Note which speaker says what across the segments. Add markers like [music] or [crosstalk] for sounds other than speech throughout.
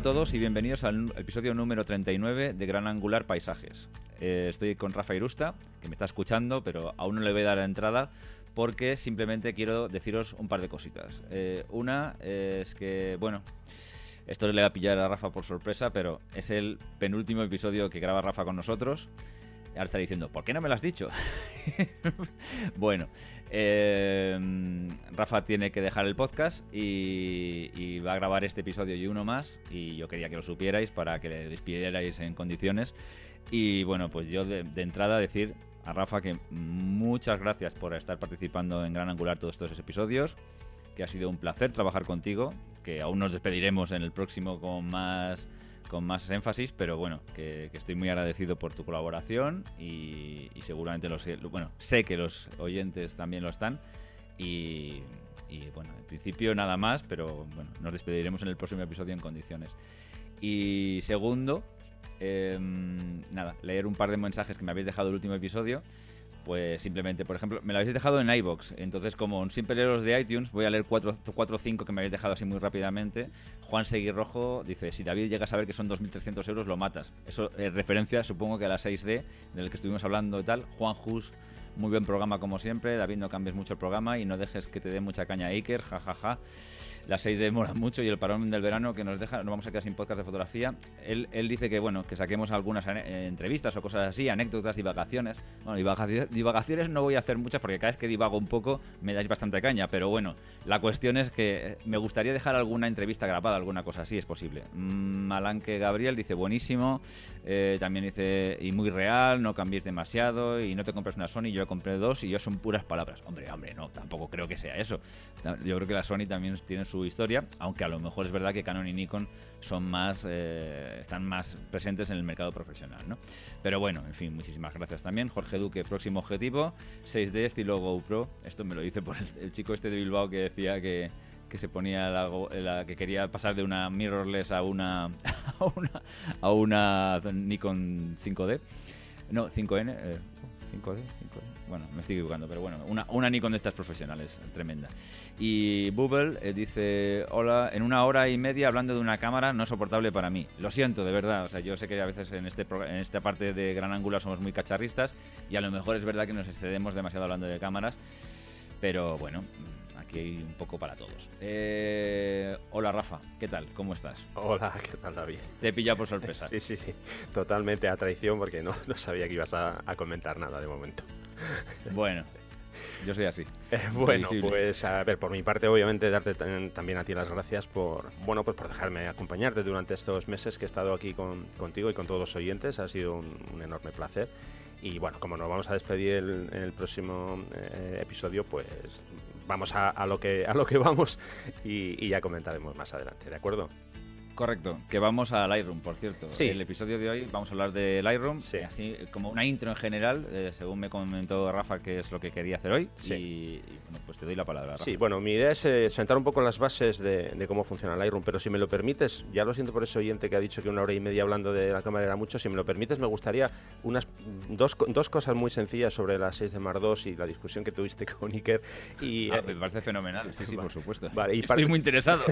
Speaker 1: a todos y bienvenidos al episodio número 39 de Gran Angular Paisajes. Eh, estoy con Rafa Irusta, que me está escuchando, pero aún no le voy a dar la entrada porque simplemente quiero deciros un par de cositas. Eh, una es que, bueno, esto le va a pillar a Rafa por sorpresa, pero es el penúltimo episodio que graba Rafa con nosotros. Ahora está diciendo, ¿por qué no me lo has dicho? [laughs] bueno, eh, Rafa tiene que dejar el podcast y, va a grabar este episodio y uno más. Y yo quería que lo supierais para que le despidierais en condiciones. Y bueno, pues yo de, entrada decir a Rafa que muchas gracias por estar participando en Gran Angular todos estos episodios. Que ha sido un placer trabajar contigo. Que aún nos despediremos en el próximo con más con más énfasis, pero bueno, que, estoy muy agradecido por tu colaboración y, seguramente los, bueno, sé que los oyentes también lo están y, bueno, en principio nada más, pero bueno, nos despediremos en el próximo episodio en condiciones. Y segundo, em, nada, leer un par de mensajes que me habéis dejado el último episodio pues simplemente, por ejemplo, me lo habéis dejado en iBox. Entonces, como siempre leo los de iTunes, voy a leer 4 o 5 que me habéis dejado así muy rápidamente. Juan Seguirrojo dice: Si David llega a saber que son 2.300 euros, lo matas. Eso es referencia, supongo que a la 6D, del que estuvimos hablando y tal. Juan Hus, muy buen programa como siempre. David, no cambies mucho el programa y no dejes que te dé mucha caña Iker, jajaja. Ja, ja la 6D mola mucho y el parón del verano que nos deja, nos vamos a quedar sin podcast de fotografía. Él, él dice que bueno, que saquemos algunas eh, entrevistas o cosas así, anécdotas, divagaciones. Bueno, divagaciones no voy a hacer muchas porque cada vez que divago un poco me dais bastante caña, pero bueno, la cuestión es que me gustaría dejar alguna entrevista grabada, alguna cosa así, es posible. Malanque Gabriel dice buenísimo, eh, también dice y muy real, no cambies demasiado y no te compres una Sony, yo compré dos y yo son puras palabras. Hombre, hombre, no, tampoco creo que sea eso. Yo creo que la Sony también tiene su historia, aunque a lo mejor es verdad que Canon y Nikon son más, eh, están más presentes en el mercado profesional, ¿no? Pero bueno, en fin, muchísimas gracias también. Jorge Duque, próximo objetivo, 6D estilo GoPro. Esto me lo dice por el, chico este de Bilbao que decía que, que se ponía la, que quería pasar de una mirrorless a una [laughs] a una, a una Nikon 5D. No, 5N. 5D, 5D. Bueno, me estoy equivocando, pero bueno, una, una Nikon de estas profesionales, tremenda. Y Bubble eh, dice, hola, en una hora y media hablando de una cámara no soportable para mí. Lo siento, de verdad. O sea, yo sé que a veces en, este, en esta parte de Gran Angular somos muy cacharristas y a lo mejor es verdad que nos excedemos demasiado hablando de cámaras, pero bueno, aquí hay un poco para todos. Eh, hola Rafa, ¿qué tal? ¿Cómo estás?
Speaker 2: Hola, ¿qué tal David?
Speaker 1: Te he pillado por sorpresa. [laughs]
Speaker 2: sí, sí, sí, totalmente a traición porque no, no sabía que ibas a, comentar nada de momento. [laughs]
Speaker 1: Bueno, yo soy así.
Speaker 2: Eh, bueno, pues a ver, por mi parte, obviamente, darte también a ti las gracias por, bueno, pues por dejarme acompañarte durante estos meses que he estado aquí contigo y con todos los oyentes. Ha sido un, enorme placer. Y bueno, como nos vamos a despedir en el próximo eh, episodio, pues vamos a, lo que, a lo que vamos y, y ya comentaremos más adelante, ¿de acuerdo?
Speaker 1: Correcto, que vamos a Lightroom, por cierto.
Speaker 2: Sí.
Speaker 1: El episodio de hoy vamos a hablar de Lightroom, sí. así como una intro en general, eh, según me comentó Rafa, que es lo que quería hacer hoy. Sí. Y, bueno, pues te doy la palabra. Rafa.
Speaker 2: Sí, bueno, mi idea es eh, sentar un poco las bases de, cómo funciona Lightroom, pero si me lo permites, ya lo siento por ese oyente que ha dicho que una hora y media hablando de la cámara era mucho, si me lo permites, me gustaría unas dos, dos cosas muy sencillas sobre las 6 de Mar 2 y la discusión que tuviste [laughs] con Iker. Y,
Speaker 1: ah, me parece fenomenal, sí, sí, por supuesto. Vale, y Estoy muy interesado.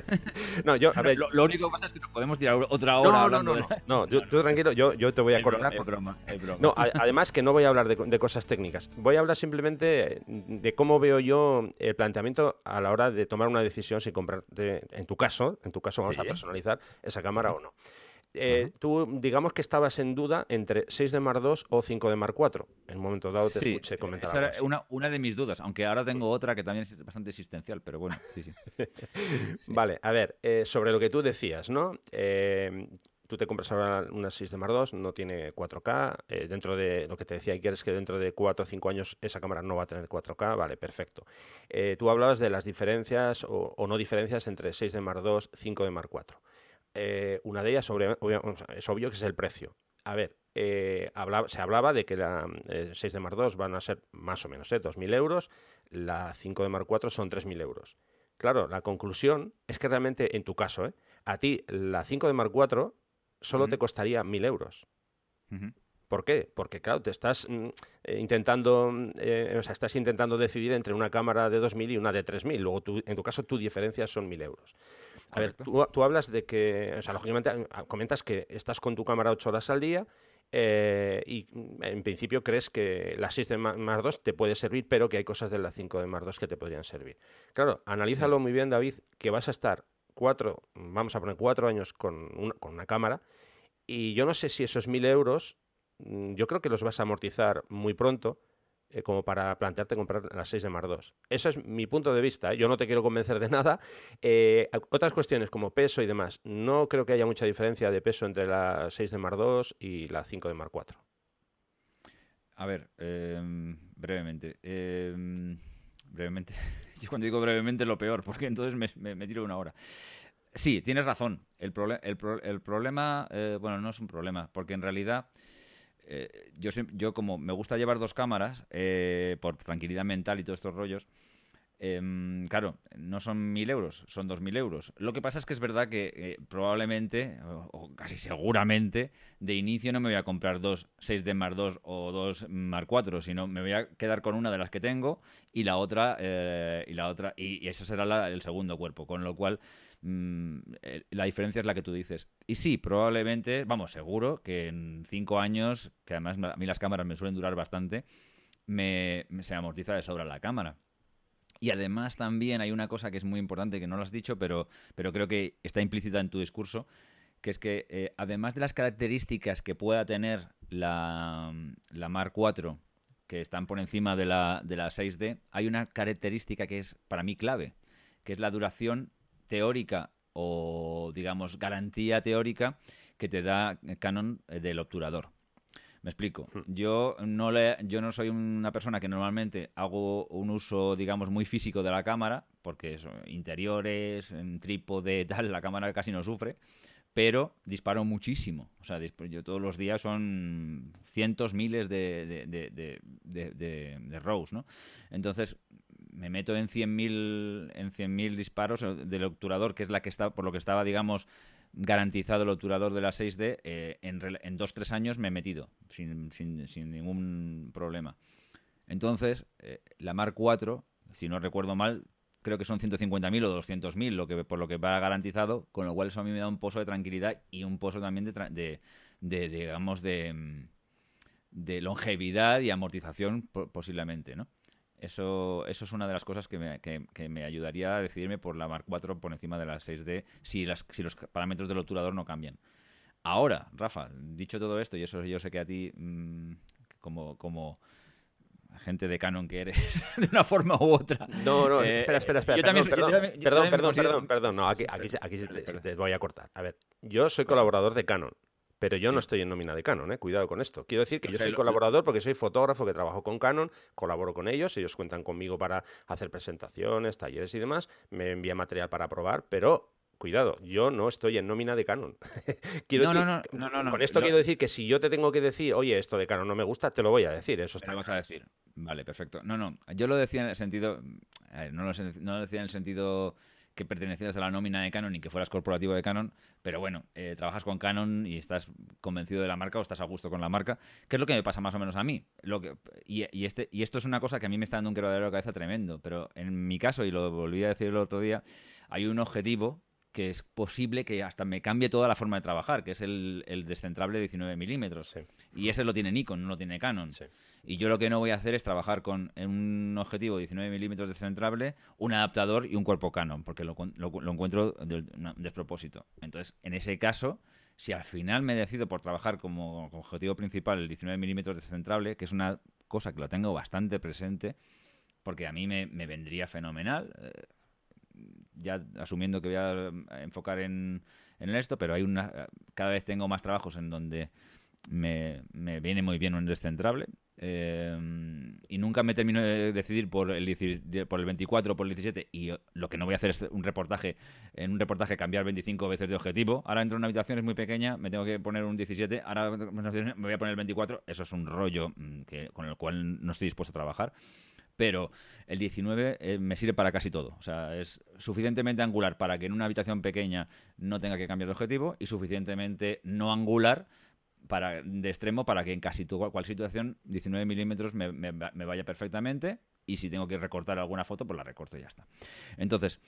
Speaker 1: [laughs]
Speaker 2: no, yo, a ver,
Speaker 1: lo único que pasa es que nos podemos tirar otra hora
Speaker 2: no, no, no, no, tú tranquilo, yo, yo te voy a cortar.
Speaker 1: broma,
Speaker 2: No, además que no voy a hablar de, cosas técnicas. Voy a hablar simplemente de cómo veo yo el planteamiento a la hora de tomar una decisión si comprarte, en tu caso, en tu caso vamos a personalizar esa cámara o no. Eh, tú, digamos que estabas en duda entre 6 de Mar 2 o 5 de Mar 4. En un momento dado te escuché comentar.
Speaker 1: Esa era una, una, de mis dudas, aunque ahora tengo otra que también es bastante existencial, pero bueno, sí, sí. [laughs]
Speaker 2: Vale, a ver, eh, sobre lo que tú decías, ¿no? Eh, tú te compras ahora una 6 de Mar 2, no tiene 4K. dentro de lo que te decía quieres que dentro de 4 o 5 años esa cámara no va a tener 4K. Vale, perfecto. tú hablabas de las diferencias o, o, no diferencias entre 6 de Mar 2, 5 de Mar 4. Eh, una de ellas sobre, es obvio que es el precio. A ver, eh, se hablaba de que la 6 eh, de Mar 2 van a ser más o menos ¿eh? 2.000 euros, la 5 de Mar 4 son 3.000 euros. Claro, la conclusión es que realmente en tu caso, a ti la 5 de Mar 4 solo te costaría 1.000 euros. ¿Por qué? Porque, claro, te estás mm, eh, intentando, mm, eh, o sea, estás intentando decidir entre una cámara de 2.000 y una de 3.000. Luego, tú, en tu caso, tu diferencia son 1.000 euros. A ver, tú, hablas de que, o sea, lógicamente ah, comentas que estás con tu cámara 8 horas al día eh, y mm, en principio crees que la 6 de Mar 2 te puede servir, pero que hay cosas de la 5 de Mar 2 que te podrían servir. Claro, analízalo muy bien, David, que vas a estar cuatro, vamos a poner cuatro años con una, con una cámara y yo no sé si esos 1.000 euros, yo creo que los vas a amortizar muy pronto eh, como para plantearte comprar las 6 de Mar 2. Ese es mi punto de vista. ¿eh? Yo no te quiero convencer de [laughs] nada. Eh, otras cuestiones como peso y demás. No creo que haya mucha diferencia de peso entre la 6 de Mar 2 y la 5 de Mar 4.
Speaker 1: A ver, em, brevemente. Em, brevemente. [laughs] Yo cuando digo brevemente lo peor, porque entonces me, tiro una hora. Sí, tienes razón. El, el problema, bueno, no es un problema, porque en realidad eh, yo, yo como me gusta llevar dos cámaras, eh, por tranquilidad mental y todos estos rollos, em, claro, no son mil euros, son dos mil euros. Lo que pasa es que es verdad que eh, probablemente, o, casi seguramente, de inicio no me voy a comprar dos 6D Mark 2 o dos Mark 4, sino me voy a quedar con una de las que tengo y la otra, y la otra, y, eso será el segundo cuerpo, con lo cual Mm, eh, la diferencia es la que tú dices. Y sí, probablemente, vamos, seguro que en cinco años, que además a mí las cámaras me suelen durar bastante, me, se amortiza de sobra la cámara. Y además también hay una cosa que es muy importante, que no lo has dicho, pero, pero creo que está implícita en tu discurso, que es que eh, además de las características que pueda tener la, la Mark IV, que están por encima de la, de la 6D, hay una característica que es para mí clave, que es la duración teórica o, digamos, garantía teórica que te da Canon eh, del obturador. Me explico. Hmm. Yo no, le, yo no soy una persona que normalmente hago un uso, digamos, muy físico de la cámara, porque son interiores, en trípode, [laughs] tal, la cámara casi no sufre, pero disparo muchísimo. O sea, yo todos los días son cientos, miles de, de, de, de rows, ¿no? Entonces, me meto en 100.000 en 100.000 disparos del obturador, que es la que está, por lo que estaba, digamos, garantizado el obturador de la 6D, eh, en, en dos, tres años me he metido, sin, ningún problema. Entonces, eh, la Mark 4, si no recuerdo mal, creo que son 150.000 o 200.000 lo que, por lo que va garantizado, con lo cual eso a mí me da un pozo de tranquilidad y un pozo también de, de, de digamos, de, de longevidad y amortización posiblemente, ¿no? Eso, eso es una de las cosas que me, que, me, ayudaría a decidirme por la Mark IV por encima de la 6D si, las, si los parámetros del obturador no cambian. Ahora, Rafa, dicho todo esto, y eso yo sé que a ti, mm, como, como gente de Canon que eres, [laughs] de una forma u otra.
Speaker 2: No, no, eh, espera, espera, espera. perdón, perdón, perdón, perdón, perdón, No, aquí, aquí, aquí te voy a cortar. A ver, yo soy colaborador de Canon. Pero yo no estoy en nómina de Canon, ¿eh? cuidado con esto. Quiero decir que yo soy colaborador porque soy fotógrafo que trabajo con Canon, colaboro con ellos, ellos cuentan conmigo para hacer presentaciones, talleres y demás, me envía material para probar, pero cuidado, yo no estoy en nómina de Canon. [laughs] quiero
Speaker 1: no, no, no,
Speaker 2: Con esto quiero decir que si yo te tengo que decir, oye, esto de Canon no me gusta, te lo voy a decir. Eso
Speaker 1: está. Te lo vas a decir. Vale, perfecto. No, no. Yo lo decía en el sentido. no, lo, no lo decía en el sentido que pertenecieras a la nómina de Canon y que fueras corporativo de Canon, pero bueno, eh, trabajas con Canon y estás convencido de la marca o estás a gusto con la marca, que es lo que me pasa más o menos a mí. Lo que, y, este, y esto es una cosa que a mí me está dando un quebradero de cabeza tremendo, pero en mi caso, y lo volví a decir el otro día, hay un objetivo que es posible que hasta me cambie toda la forma de trabajar, que es el, descentrable de 19 milímetros. Y ese lo tiene Nikon, no lo tiene Canon. Y yo lo que no voy a hacer es trabajar con un objetivo de 19 milímetros descentrable, un adaptador y un cuerpo Canon, porque lo, encuentro de, despropósito. Entonces, en ese caso, si al final me decido por trabajar como, objetivo principal el 19 milímetros descentrable, que es una cosa que lo tengo bastante presente, porque a mí me, vendría fenomenal. Eh, ya asumiendo que voy a enfocar en, en esto, pero hay una cada vez tengo más trabajos en donde me, me viene muy bien un descentrable. Eh, y nunca me termino de decidir por el, por el 24 o por el 17 y lo que no voy a hacer es un reportaje en un reportaje cambiar 25 veces de objetivo ahora entro en una habitación es muy pequeña me tengo que poner un 17 ahora me voy a poner el 24 eso es un rollo mm, que, con el cual no estoy dispuesto a trabajar pero el 19 eh, me sirve para casi todo. O sea, es suficientemente angular para que en una habitación pequeña no tenga que cambiar de objetivo y suficientemente no angular para, de extremo para que en casi tu, cual situación 19 milímetros me, me, vaya perfectamente y si tengo que recortar alguna foto, pues la recorto y ya está. Entonces,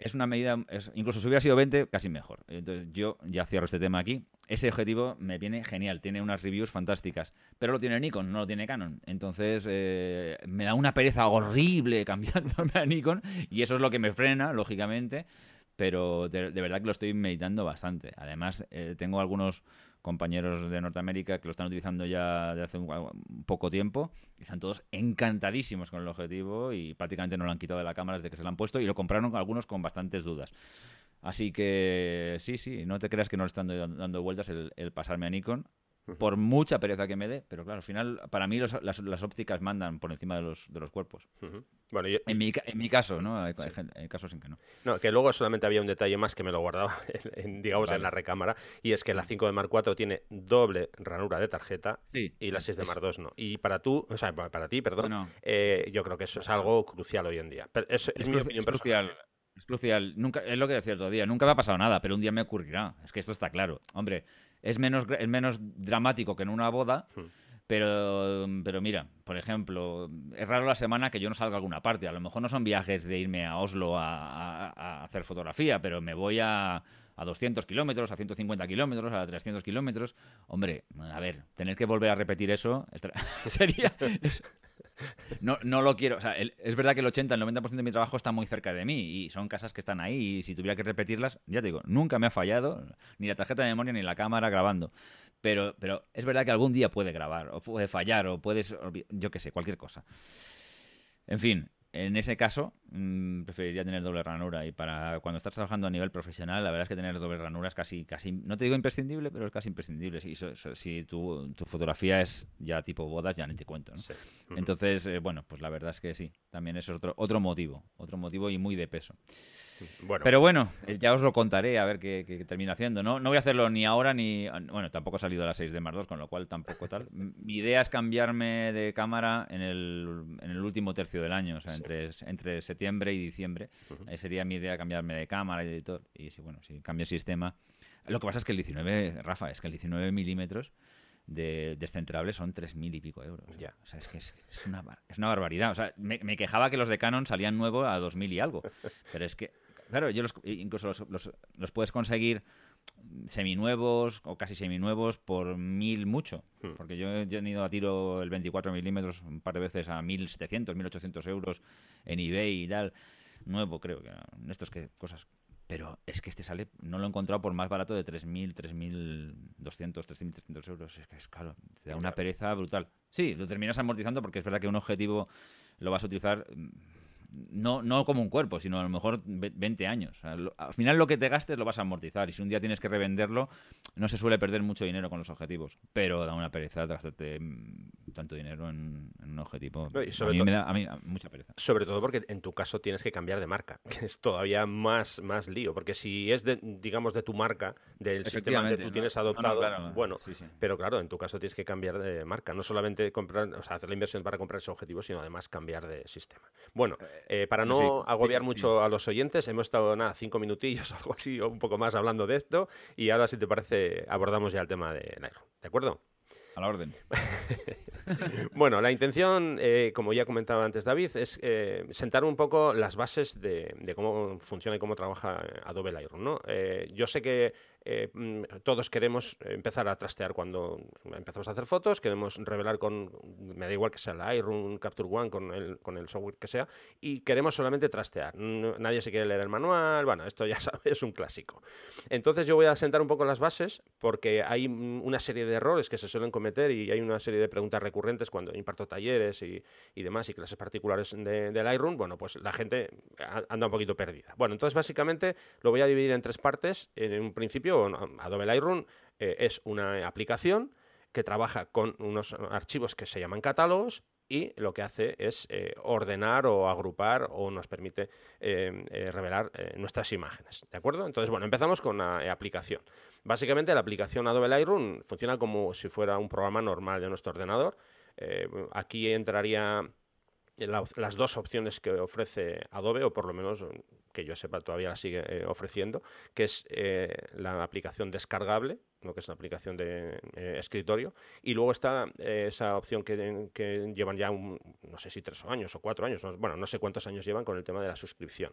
Speaker 1: es una medida, incluso si hubiera sido 20, casi mejor. Entonces yo ya cierro este tema aquí. Ese objetivo me viene genial, tiene unas reviews fantásticas, pero lo tiene Nikon, no lo tiene Canon. Entonces eh, me da una pereza horrible cambiándome a Nikon y eso es lo que me frena, lógicamente, pero de, verdad que lo estoy meditando bastante. Además, eh, tengo algunos compañeros de Norteamérica que lo están utilizando ya de hace un, poco tiempo están todos encantadísimos con el objetivo y prácticamente no lo han quitado de la cámara desde que se lo han puesto y lo compraron algunos con bastantes dudas. Así que sí, sí, no te creas que no le están dando vueltas el pasarme a Nikon por mucha pereza que me dé, pero claro, al final, para mí las, ópticas mandan por encima de los, de los cuerpos. bueno, en, mi, en mi caso, ¿no? Hay, casos en que no.
Speaker 2: No, que luego solamente había un detalle más que me lo guardaba, [laughs] en, digamos, en la recámara, y es que la 5 de Mark IV tiene doble ranura de tarjeta y la 6 de Mark II no. Y para tú, o sea, para ti, perdón, eh, yo creo que eso es algo crucial hoy en día. es, mi opinión
Speaker 1: crucial. Es crucial. Nunca, es lo que decía el otro día. Nunca me ha pasado nada, pero un día me ocurrirá. Es que esto está claro. Hombre, es menos, es menos dramático que en una boda. Hmm. Pero, pero mira, por ejemplo, es raro la semana que yo no salga a alguna parte. A lo mejor no son viajes de irme a Oslo a, hacer fotografía, pero me voy a, a 200 kilómetros, a 150 kilómetros, a 300 kilómetros. Hombre, a ver, tener que volver a repetir eso [laughs] sería... No, no lo quiero. O sea, es verdad que el 80, el 90% de mi trabajo está muy cerca de mí y son casas que están ahí y si tuviera que repetirlas, ya te digo, nunca me ha fallado ni la tarjeta de memoria ni la cámara grabando. Pero, pero es verdad que algún día puede grabar o puede fallar o puedes, yo qué sé, cualquier cosa. En fin, en ese caso, mm, preferiría tener doble ranura. Y para cuando estás trabajando a nivel profesional, la verdad es que tener doble ranura es casi, casi no te digo imprescindible, pero es casi imprescindible. Si, si tu, tu, fotografía es ya tipo bodas, ya ni te cuento. Entonces, eh, bueno, pues la verdad es que sí. También es otro, otro motivo. Otro motivo y muy de peso. Pero bueno, eh, ya os lo contaré a ver qué, termina haciendo. ¿no? no voy a hacerlo ni ahora ni. Bueno, tampoco ha salido a las 6 de Mar 2, con lo cual tampoco tal. Mi idea es cambiarme de cámara en el, en el último tercio del año, o sea, entre, entre septiembre y diciembre. Ahí sería mi idea cambiarme de cámara y editor. Y si, bueno, si cambio el sistema. Lo que pasa es que el 19, Rafa, es que el 19 milímetros de descentrable son 3.000 y pico euros. Ya. O sea, es que es, una, es una barbaridad. O sea, me, me, quejaba que los de Canon salían nuevos a 2.000 y algo. [laughs] Pero es que Claro, yo los, incluso los, los, puedes conseguir seminuevos o casi seminuevos por mil mucho. Hmm. Porque yo, he ido a tiro el 24 milímetros un par de veces a 1.700, 1.800 euros en eBay y tal. Nuevo, creo que. Estos que cosas. Pero es que este sale, no lo he encontrado por más barato de 3.000, 3.200, 3.300 euros. Es que es caro. Te da una pereza brutal. Sí, lo terminas amortizando porque es verdad que un objetivo lo vas a utilizar no, no como un cuerpo, sino a lo mejor 20 años. al final lo que te gastes lo vas a amortizar y si un día tienes que revenderlo, no se suele perder mucho dinero con los objetivos, pero da una pereza gastarte mm, tanto dinero en, un objetivo. a, mí me da, mucha pereza.
Speaker 2: Sobre todo porque en tu caso tienes que cambiar de marca, [laughs] que es todavía más, más lío, porque si es, de, digamos, de tu marca, del sistema que tú tienes adoptado, bueno, pero claro, en tu caso tienes que cambiar de marca, no solamente comprar, o sea, hacer la inversión para comprar ese objetivo, sino además cambiar de sistema. Bueno, eh, para no agobiar mucho a los oyentes, hemos estado nada, cinco minutillos [laughs] algo así, o un poco más hablando de esto, y ahora, si te parece, abordamos ya el tema de Nairo. ¿De acuerdo?
Speaker 1: A la orden. [laughs]
Speaker 2: bueno, la intención, eh, como ya comentaba antes David, es eh, sentar un poco las bases de, cómo funciona y cómo trabaja Adobe Lightroom. ¿no? yo sé que eh, mm, todos queremos empezar a trastear cuando empezamos a hacer fotos, queremos revelar con, me da igual que sea el Iron, Capture One, con el, con el software que sea, y queremos solamente trastear. nadie se quiere leer el manual, bueno, esto ya [laughs] sabes, es un clásico. Entonces yo voy a sentar un poco las bases, porque hay una serie de errores que se suelen cometer y hay una serie de preguntas recurrentes cuando imparto talleres y, y demás y clases particulares de, del Lightroom, bueno, pues la gente anda un poquito perdida. Bueno, entonces básicamente lo voy a dividir en tres partes. En un principio, Adobe Lightroom eh, es una aplicación que trabaja con unos archivos que se llaman catálogos y lo que hace es eh, ordenar o agrupar o nos permite eh, revelar nuestras imágenes. ¿De acuerdo? Entonces, bueno, empezamos con la aplicación. Básicamente la aplicación Adobe Lightroom funciona como si fuera un programa normal de nuestro ordenador. aquí entraría las dos opciones que ofrece Adobe, o por lo menos que yo sepa todavía la sigue eh, ofreciendo, que es eh, la aplicación descargable, lo que es la aplicación de eh, escritorio, y luego está eh, esa opción que, llevan ya, no sé si tres años o cuatro años, bueno, no sé cuántos años llevan con el tema de la suscripción.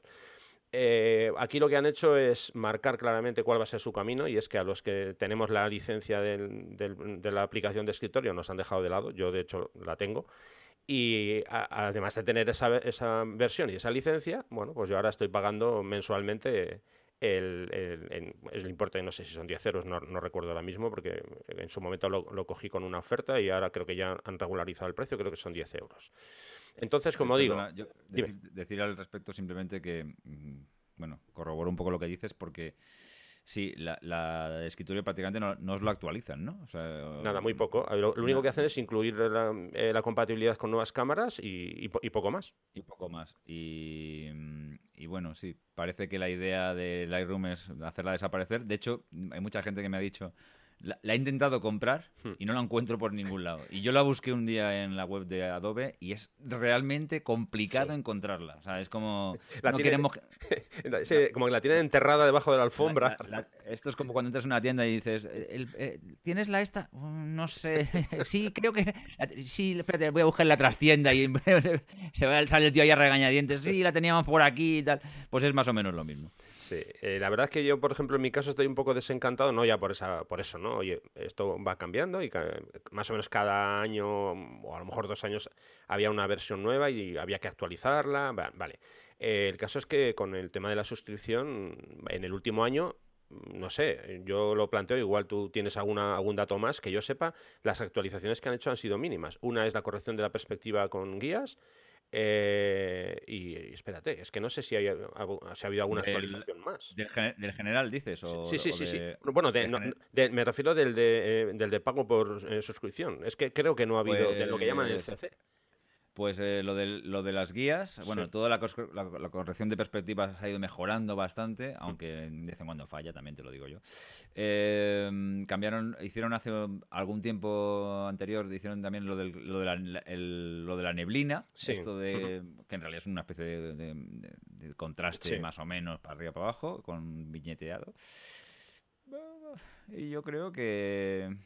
Speaker 2: Eh, aquí lo que han hecho es marcar claramente cuál va a ser su camino y es que a los que tenemos la licencia de la aplicación de escritorio nos han dejado de lado, yo de hecho la tengo, y además de tener esa, esa, versión y esa licencia, bueno, pues yo ahora estoy pagando mensualmente el, el, importe, no sé si son 10 euros, no, recuerdo ahora mismo, porque en su momento lo, cogí con una oferta y ahora creo que ya han regularizado el precio, creo que son 10 euros. Entonces, como digo...
Speaker 1: decir, al respecto simplemente que, mm, bueno, corroboro un poco lo que dices porque... Sí, la, la escritorio prácticamente no, os lo actualizan, ¿no?
Speaker 2: Nada, muy poco. Lo, único que hacen es incluir la, eh, compatibilidad con nuevas cámaras y, poco más.
Speaker 1: Y poco más. Y, y, bueno, sí, parece que la idea de Lightroom es hacerla desaparecer. De hecho, hay mucha gente que me ha dicho, la, he intentado comprar hmm. y no la encuentro por ningún lado. Y yo la busqué un día en la web de Adobe y es realmente complicado encontrarla. O sea, es como. [laughs] no queremos. [laughs]
Speaker 2: como que la tienen enterrada debajo de la alfombra.
Speaker 1: esto es como cuando entras en una tienda y dices: eh, ¿Tienes la esta? Mm, no sé. [laughs] sí, creo que. Sí, espérate, voy a buscar la trastienda y se va, sale el tío ahí a regañadientes. Sí, la teníamos por aquí y tal. Pues es más o menos lo mismo.
Speaker 2: Sí, eh, la verdad es que yo, por ejemplo, en mi caso estoy un poco desencantado, no ya por, esa, por eso, ¿no? Oye, esto va cambiando y más o menos cada año, o a lo mejor dos años, había una versión nueva y había que actualizarla, vale. Eh, el caso es que con el tema de la suscripción, en el último año, no sé, yo lo planteo, igual tú tienes alguna, algún dato más, que yo sepa, las actualizaciones que han hecho han sido mínimas. Una es la corrección de la perspectiva con guías, eh, y, espérate, es que no sé si, hay, si ha habido alguna actualización más.
Speaker 1: Del, general dices? O,
Speaker 2: sí, sí, sí, sí. Bueno, me refiero del de, eh, del de pago por eh, suscripción. Es que creo que no ha habido de lo que llaman el CC.
Speaker 1: Pues eh, lo, de, lo de las guías, bueno, toda la, corrección de perspectivas ha ido mejorando bastante, aunque de vez en cuando falla, también te lo digo yo. Eh, cambiaron, hicieron hace algún tiempo anterior, hicieron también lo, del, lo, de, la, lo de la neblina, esto de que en realidad es una especie de, contraste más o menos para arriba para abajo, con viñeteado. Y yo creo que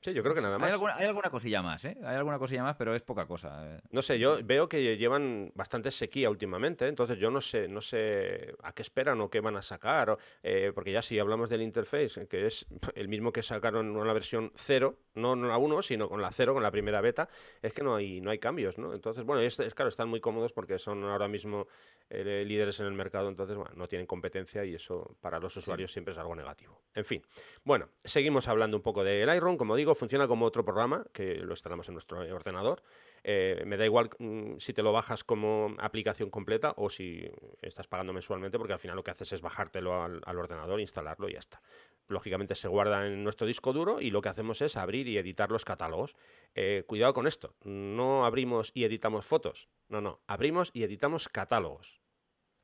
Speaker 2: Sí, yo creo que nada más.
Speaker 1: Hay alguna, cosilla más, ¿eh? Hay alguna cosilla más, pero es poca cosa.
Speaker 2: Eh. No sé, yo veo que llevan bastante sequía últimamente, entonces yo no sé, no sé a qué esperan o qué van a sacar, eh, porque ya si hablamos del interface, que es [laughs] el mismo que sacaron en la versión 0, no, no la 1, sino con la 0, con la primera beta, es que no hay, no hay cambios, ¿no? Entonces, bueno, es, es claro, están muy cómodos porque son ahora mismo eh, líderes en el mercado, entonces bueno, no tienen competencia y eso para los usuarios siempre es algo negativo. En fin, bueno, seguimos hablando un poco de Lightroom. Como digo, funciona como otro programa que lo instalamos en nuestro ordenador. Eh, me da igual mm, si te lo bajas como aplicación completa o si estás pagando mensualmente, porque al final lo que haces es bajártelo al, ordenador, instalarlo y ya está. Lógicamente se guarda en nuestro disco duro y lo que hacemos es abrir y editar los catálogos. Eh, cuidado con esto, no abrimos y editamos fotos, no, no, abrimos y editamos catálogos.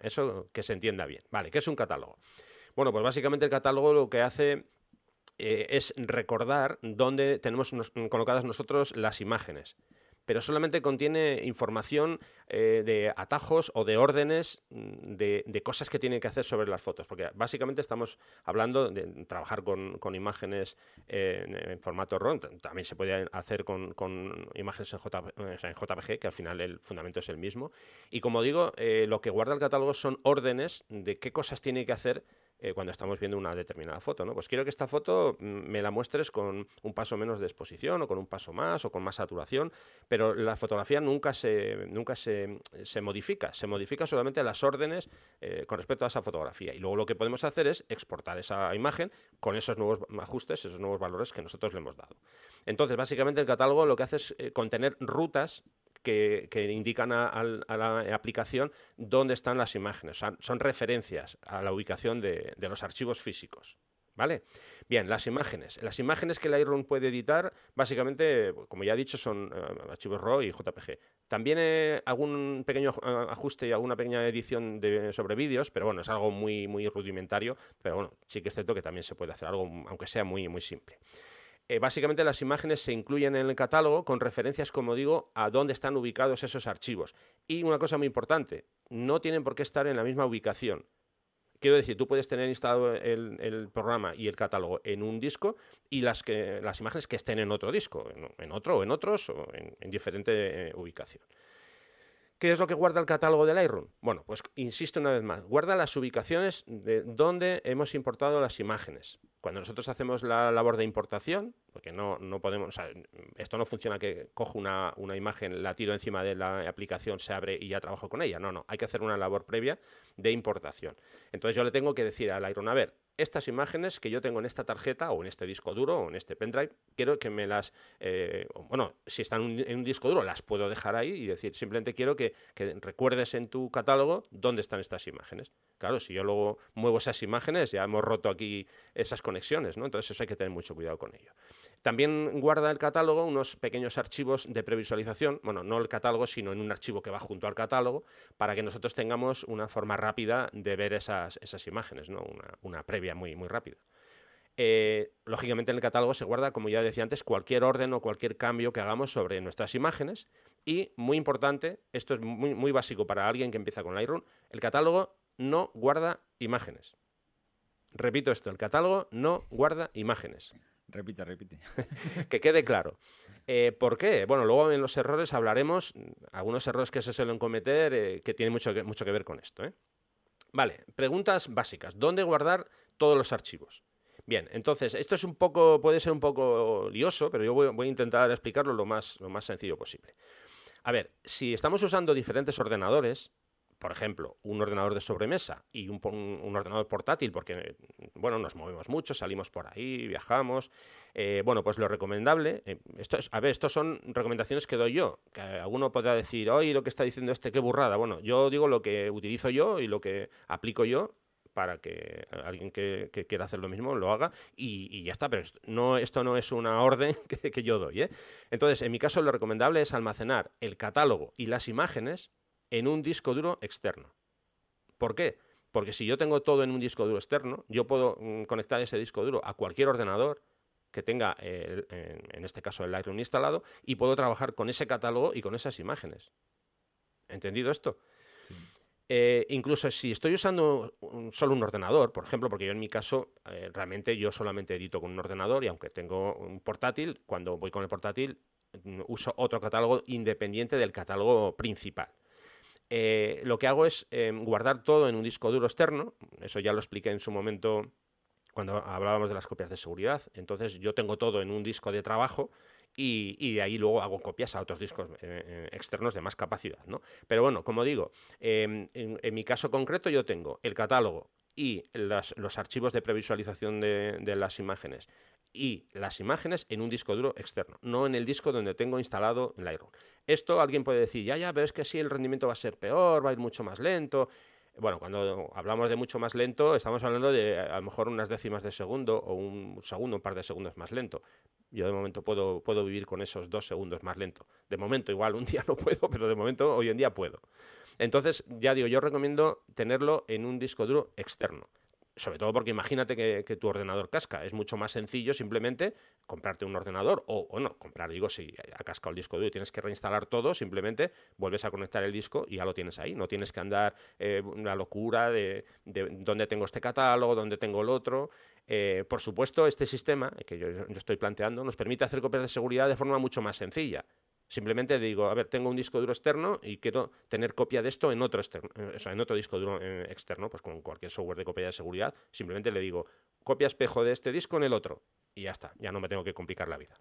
Speaker 2: Eso que se entienda bien. Vale, ¿qué es un catálogo? Bueno, pues básicamente el catálogo lo que hace eh, es recordar dónde tenemos colocadas nosotros las imágenes. Pero solamente contiene información eh, de atajos o de órdenes mm, de, cosas que tienen que hacer sobre las fotos, porque básicamente estamos hablando de trabajar con, imágenes en, formato RAW, también se puede hacer con, imágenes en, JPG, que al final el fundamento es el mismo, y como digo, eh, lo que guarda el catálogo son órdenes de qué cosas tiene que hacer eh, cuando estamos viendo una determinada foto. ¿no? Pues quiero que esta foto mm, me la muestres con un paso menos de exposición o con un paso más o con más saturación, pero la fotografía nunca se, nunca se, modifica, se modifica solamente las órdenes eh, con respecto a esa fotografía. Y luego lo que podemos hacer es exportar esa imagen con esos nuevos ajustes, esos nuevos valores que nosotros le hemos dado. Entonces, básicamente el catálogo lo que hace es eh, contener rutas que, indican a, la aplicación dónde están las imágenes. Son, referencias a la ubicación de, los archivos físicos. ¿Vale? Bien, las imágenes. Las imágenes que Lightroom puede editar, básicamente, como ya he dicho, son eh, archivos RAW y JPG. También eh, algún pequeño eh, ajuste y alguna pequeña edición de, sobre vídeos, pero bueno, es algo muy, muy rudimentario. Pero bueno, sí que es cierto que también se puede hacer algo, aunque sea muy, muy simple. Eh, básicamente las imágenes se incluyen en el catálogo con referencias, como digo, a dónde están ubicados esos archivos. Y una cosa muy importante, no tienen por qué estar en la misma ubicación. quiero decir, tú puedes tener instalado el, programa y el catálogo en un disco y las, que, las imágenes que estén en otro disco, en, otro o en otros o en, diferente eh, ubicación. ¿Qué es lo que guarda el catálogo del Lightroom? Bueno, pues insisto una vez más, guarda las ubicaciones de donde hemos importado las imágenes. Cuando nosotros hacemos la labor de importación, porque no, no podemos, esto no funciona que cojo una, una, imagen, la tiro encima de la aplicación, se abre y ya trabajo con ella. No, no, hay que hacer una labor previa de importación. Entonces yo le tengo que decir al Lightroom, a ver, estas imágenes que yo tengo en esta tarjeta o en este disco duro o en este pendrive, quiero que me las, eh, bueno, si están en un, disco duro, las puedo dejar ahí y decir, simplemente quiero que, recuerdes en tu catálogo dónde están estas imágenes. Claro, si yo luego muevo esas imágenes, ya hemos roto aquí esas conexiones, ¿no? Entonces eso hay que tener mucho cuidado con ello. También guarda el catálogo unos pequeños archivos de previsualización, bueno, no el catálogo, sino en un archivo que va junto al catálogo, para que nosotros tengamos una forma rápida de ver esas, esas imágenes, ¿no? una, una previa muy, muy rápida. Eh, lógicamente en el catálogo se guarda, como ya decía antes, cualquier orden o cualquier cambio que hagamos sobre nuestras imágenes. Y muy importante, esto es muy, muy básico para alguien que empieza con Lightroom, el catálogo no guarda imágenes. Repito esto, el catálogo no guarda imágenes.
Speaker 1: Repite, repite. [laughs]
Speaker 2: que quede claro. Eh, ¿Por qué? Bueno, luego en los errores hablaremos, algunos errores que se suelen cometer eh, que tienen mucho que, mucho que ver con esto. ¿eh? Vale, preguntas básicas. ¿Dónde guardar todos los archivos? Bien, entonces, esto es un poco, puede ser un poco lioso, pero yo voy, a intentar explicarlo lo más, lo más sencillo posible. A ver, si estamos usando diferentes ordenadores, por ejemplo, un ordenador de sobremesa y un, ordenador portátil, porque, bueno, nos movemos mucho, salimos por ahí, viajamos, eh, bueno, pues lo recomendable, eh, esto es, a ver, estas son recomendaciones que doy yo, que alguno podrá decir, oye, lo que está diciendo este, qué burrada. Bueno, yo digo lo que utilizo yo y lo que aplico yo para que alguien que, quiera hacer lo mismo lo haga y, ya está. Pero no, esto no es una orden [laughs] que, que yo doy. ¿eh? Entonces, en mi caso, lo recomendable es almacenar el catálogo y las imágenes en un disco duro externo. ¿Por qué? Porque si yo tengo todo en un disco duro externo, yo puedo mm, conectar ese disco duro a cualquier ordenador que tenga, en, este caso, el Lightroom instalado y puedo trabajar con ese catálogo y con esas imágenes. ¿Entendido esto? Eh, incluso si estoy usando solo un ordenador, por ejemplo, porque yo en mi caso eh, realmente yo solamente edito con un ordenador y aunque tengo un portátil, cuando voy con el portátil mm, uso otro catálogo independiente del catálogo principal. Eh, lo que hago es em, guardar todo en un disco duro externo, eso ya lo expliqué en su momento cuando hablábamos de las copias de seguridad, entonces yo tengo todo en un disco de trabajo y, de ahí luego hago copias a otros discos eh, eh, externos de más capacidad. ¿no? Pero bueno, como digo, em, en, mi caso concreto yo tengo el catálogo y los archivos de previsualización de las imágenes y las imágenes en un disco duro externo, no en el disco donde tengo instalado Lightroom. Esto alguien puede decir, ya, ya, pero es que sí, el rendimiento va a ser peor, va a ir mucho más lento. Bueno, cuando hablamos de mucho más lento, estamos hablando de a lo mejor unas décimas de segundo o un segundo, un par de segundos más lento. Yo de momento puedo, puedo vivir con esos dos segundos más lento. De momento, igual un [laughs] día no puedo, pero de momento hoy en día puedo. Entonces, ya digo, yo recomiendo tenerlo en un disco duro externo sobre todo porque imagínate que, tu ordenador casca. Es mucho más sencillo simplemente comprarte un ordenador o, no, comprar, digo, si ha cascado el disco duro y tienes que reinstalar todo, simplemente vuelves a conectar el disco y ya lo tienes ahí. No tienes que andar eh, una locura de, dónde tengo este catálogo, dónde tengo el otro. Eh, por supuesto, este sistema que yo estoy planteando nos permite hacer copias de seguridad de forma mucho más sencilla. Simplemente digo, a ver, tengo un disco duro externo y quiero tener copia de esto en otro, externo, eh, o sea, en otro disco duro eh, externo, pues con cualquier software de copia de seguridad. Simplemente le digo, copia espejo de este disco en el otro. Y ya está, ya no me tengo que complicar la vida.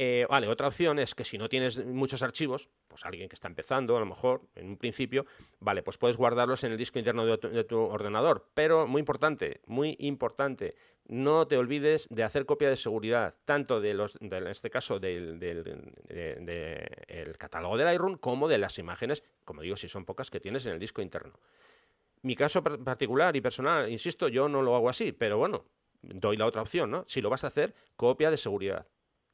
Speaker 2: Eh, vale, otra opción es que si no tienes muchos archivos, pues alguien que está empezando, a lo mejor, en un principio, vale, pues puedes guardarlos en el disco interno de tu, ordenador. Pero, muy importante, muy importante, no te olvides de hacer copia de seguridad, tanto de los, en este caso, del, catálogo del Lightroom, como de las imágenes, como digo, si son pocas, que tienes en el disco interno. Mi caso particular y personal, insisto, yo no lo hago así, pero bueno, doy la otra opción, ¿no? Si lo vas a hacer, copia de seguridad.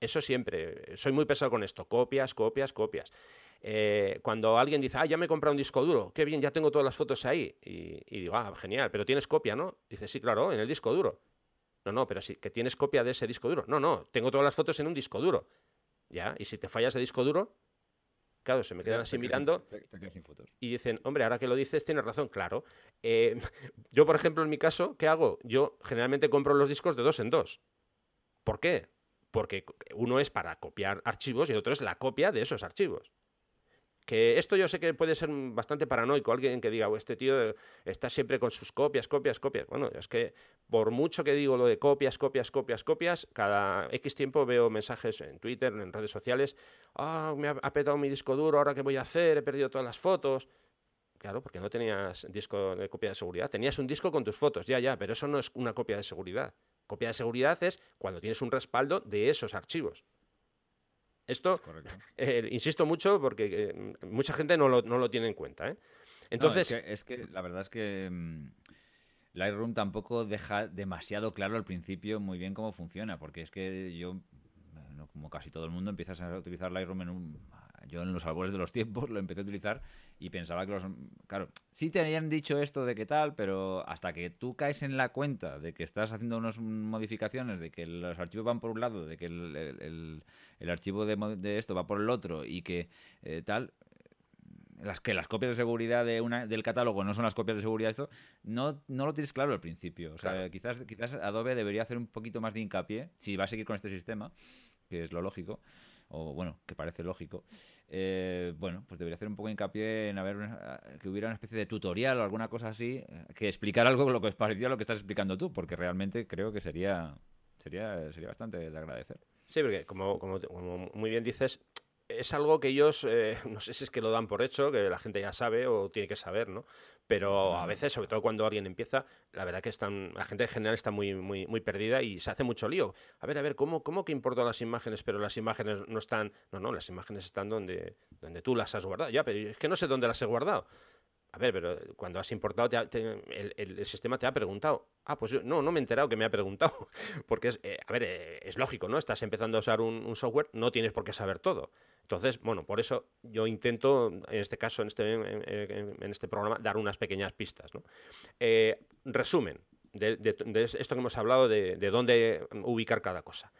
Speaker 2: Eso siempre, soy muy pesado con esto, copias, copias, copias. Eh, cuando alguien dice, ah, ya me he comprado un disco duro, qué bien, ya tengo todas las fotos ahí. Y, digo, ah, genial, pero tienes copia, ¿no? Dice, sí, claro, en el disco duro. No, no, pero sí, que tienes copia de ese disco duro. No, no, tengo todas las fotos en un disco duro. ¿Ya? Y si te fallas de disco duro, Claro, se me quedan así mirando y dicen, hombre, ahora que lo dices, tienes razón, claro. Eh, [laughs] yo, por ejemplo, en mi caso, ¿qué hago? Yo generalmente compro los discos de dos en dos. ¿Por qué? Porque uno es para copiar archivos y el otro es la copia de esos archivos. Que esto yo sé que puede ser bastante paranoico, alguien que diga, este tío está siempre con sus copias, copias, copias. Bueno, es que por mucho que digo lo de copias, copias, copias, copias, cada X tiempo veo mensajes en Twitter, en redes sociales, ah, me ha, petado mi disco duro, ahora qué voy a hacer, he perdido todas las fotos. Claro, porque no tenías disco de copia de seguridad, tenías un disco con tus fotos, ya, ya, pero eso no es una copia de seguridad. Copia de seguridad es cuando tienes un respaldo de esos archivos. Esto, [laughs] eh, insisto mucho porque eh, mucha gente no lo, tiene en cuenta. ¿eh?
Speaker 1: Entonces, es, que, la verdad es que mm, Lightroom tampoco deja demasiado claro al principio muy bien cómo funciona, porque es que yo, como casi todo el mundo, empiezas a utilizar Lightroom en un, yo en los albores de los tiempos lo empecé a utilizar y pensaba que los... Claro, sí te habían dicho esto de qué tal, pero hasta que tú caes en la cuenta de que estás haciendo unas modificaciones, de que los archivos van por un lado, de que el, archivo de, esto va por el otro y que eh, tal, las que las copias de seguridad de una, del catálogo no son las copias de seguridad esto no, no lo tienes claro al principio. O sea quizás quizás Adobe debería hacer un poquito más de hincapié si va a seguir con este sistema que es lo lógico o bueno, que parece lógico, eh, bueno, pues debería hacer un poco hincapié en haber que hubiera una especie de tutorial o alguna cosa así, eh, que explicar algo lo que es parecido a lo que estás explicando tú, porque realmente creo que sería, sería, sería bastante de agradecer.
Speaker 2: Sí, porque como, como, como muy bien dices, es algo que ellos, eh, [laughs] no sé si es que lo dan por hecho, que la gente ya sabe o tiene que saber, ¿no? Pero a veces, sobre todo cuando alguien empieza, la verdad que están, la gente en general está muy, muy, muy perdida y se hace mucho lío. A ver, a ver, ¿cómo, cómo que importo las imágenes, pero las imágenes no están... No, no, las imágenes están donde, donde tú las has guardado. Ya, pero es que no sé dónde las he guardado. A ver, pero cuando has importado, el, sistema te ha preguntado. Ah, pues yo no, no me he enterado que me ha preguntado. [laughs] Porque es, eh, a ver, eh, es lógico, ¿no? Estás empezando a usar un, software, no tienes por qué saber todo. Entonces, bueno, por eso yo intento, en este caso, en este, en, este programa, dar unas pequeñas pistas. ¿no? Eh, resumen de, esto que hemos hablado de, de dónde ubicar cada cosa.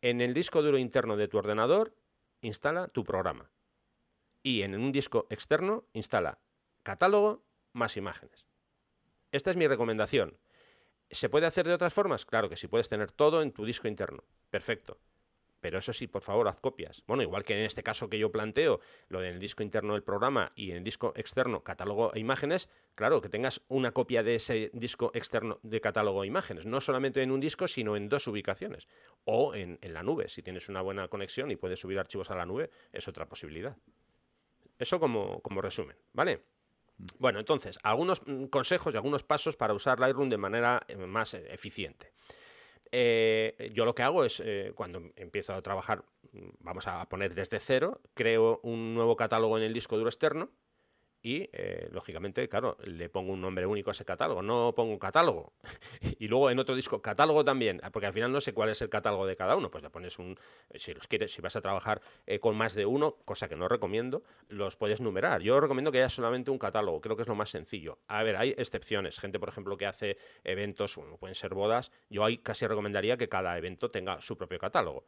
Speaker 2: En el disco duro interno de tu ordenador, instala tu programa. Y en un disco externo, instala catálogo más imágenes. Esta es mi recomendación. ¿Se puede hacer de otras formas? Claro que sí, puedes tener todo en tu disco interno. Perfecto. Pero eso sí, por favor, haz copias. Bueno, igual que en este caso que yo planteo, lo del disco interno del programa y en el disco externo, catálogo e imágenes, claro, que tengas una copia de ese disco externo de catálogo e imágenes, no solamente en un disco, sino en dos ubicaciones. O en, la nube, si tienes una buena conexión y puedes subir archivos a la nube, es otra posibilidad. Eso como resumen, ¿vale? Bueno, entonces, algunos mm, consejos y algunos pasos para usar Lightroom de manera eh, más eh, eficiente. Eh, yo lo que hago es, cuando empiezo a trabajar, mm, vamos a poner desde cero, creo un nuevo catálogo en el disco duro externo, y eh, lógicamente, claro, le pongo un nombre único a ese catálogo, no pongo un catálogo. [laughs] y luego en otro disco, catálogo también, porque al final no sé cuál es el catálogo de cada uno, pues le pones un, si los quieres, si vas a trabajar eh, con más de uno, cosa que no recomiendo, los puedes numerar. Yo recomiendo que haya solamente un catálogo, creo que es lo más sencillo. A ver, hay excepciones, gente por ejemplo que hace eventos, bueno, pueden ser bodas, yo ahí casi recomendaría que cada evento tenga su propio catálogo.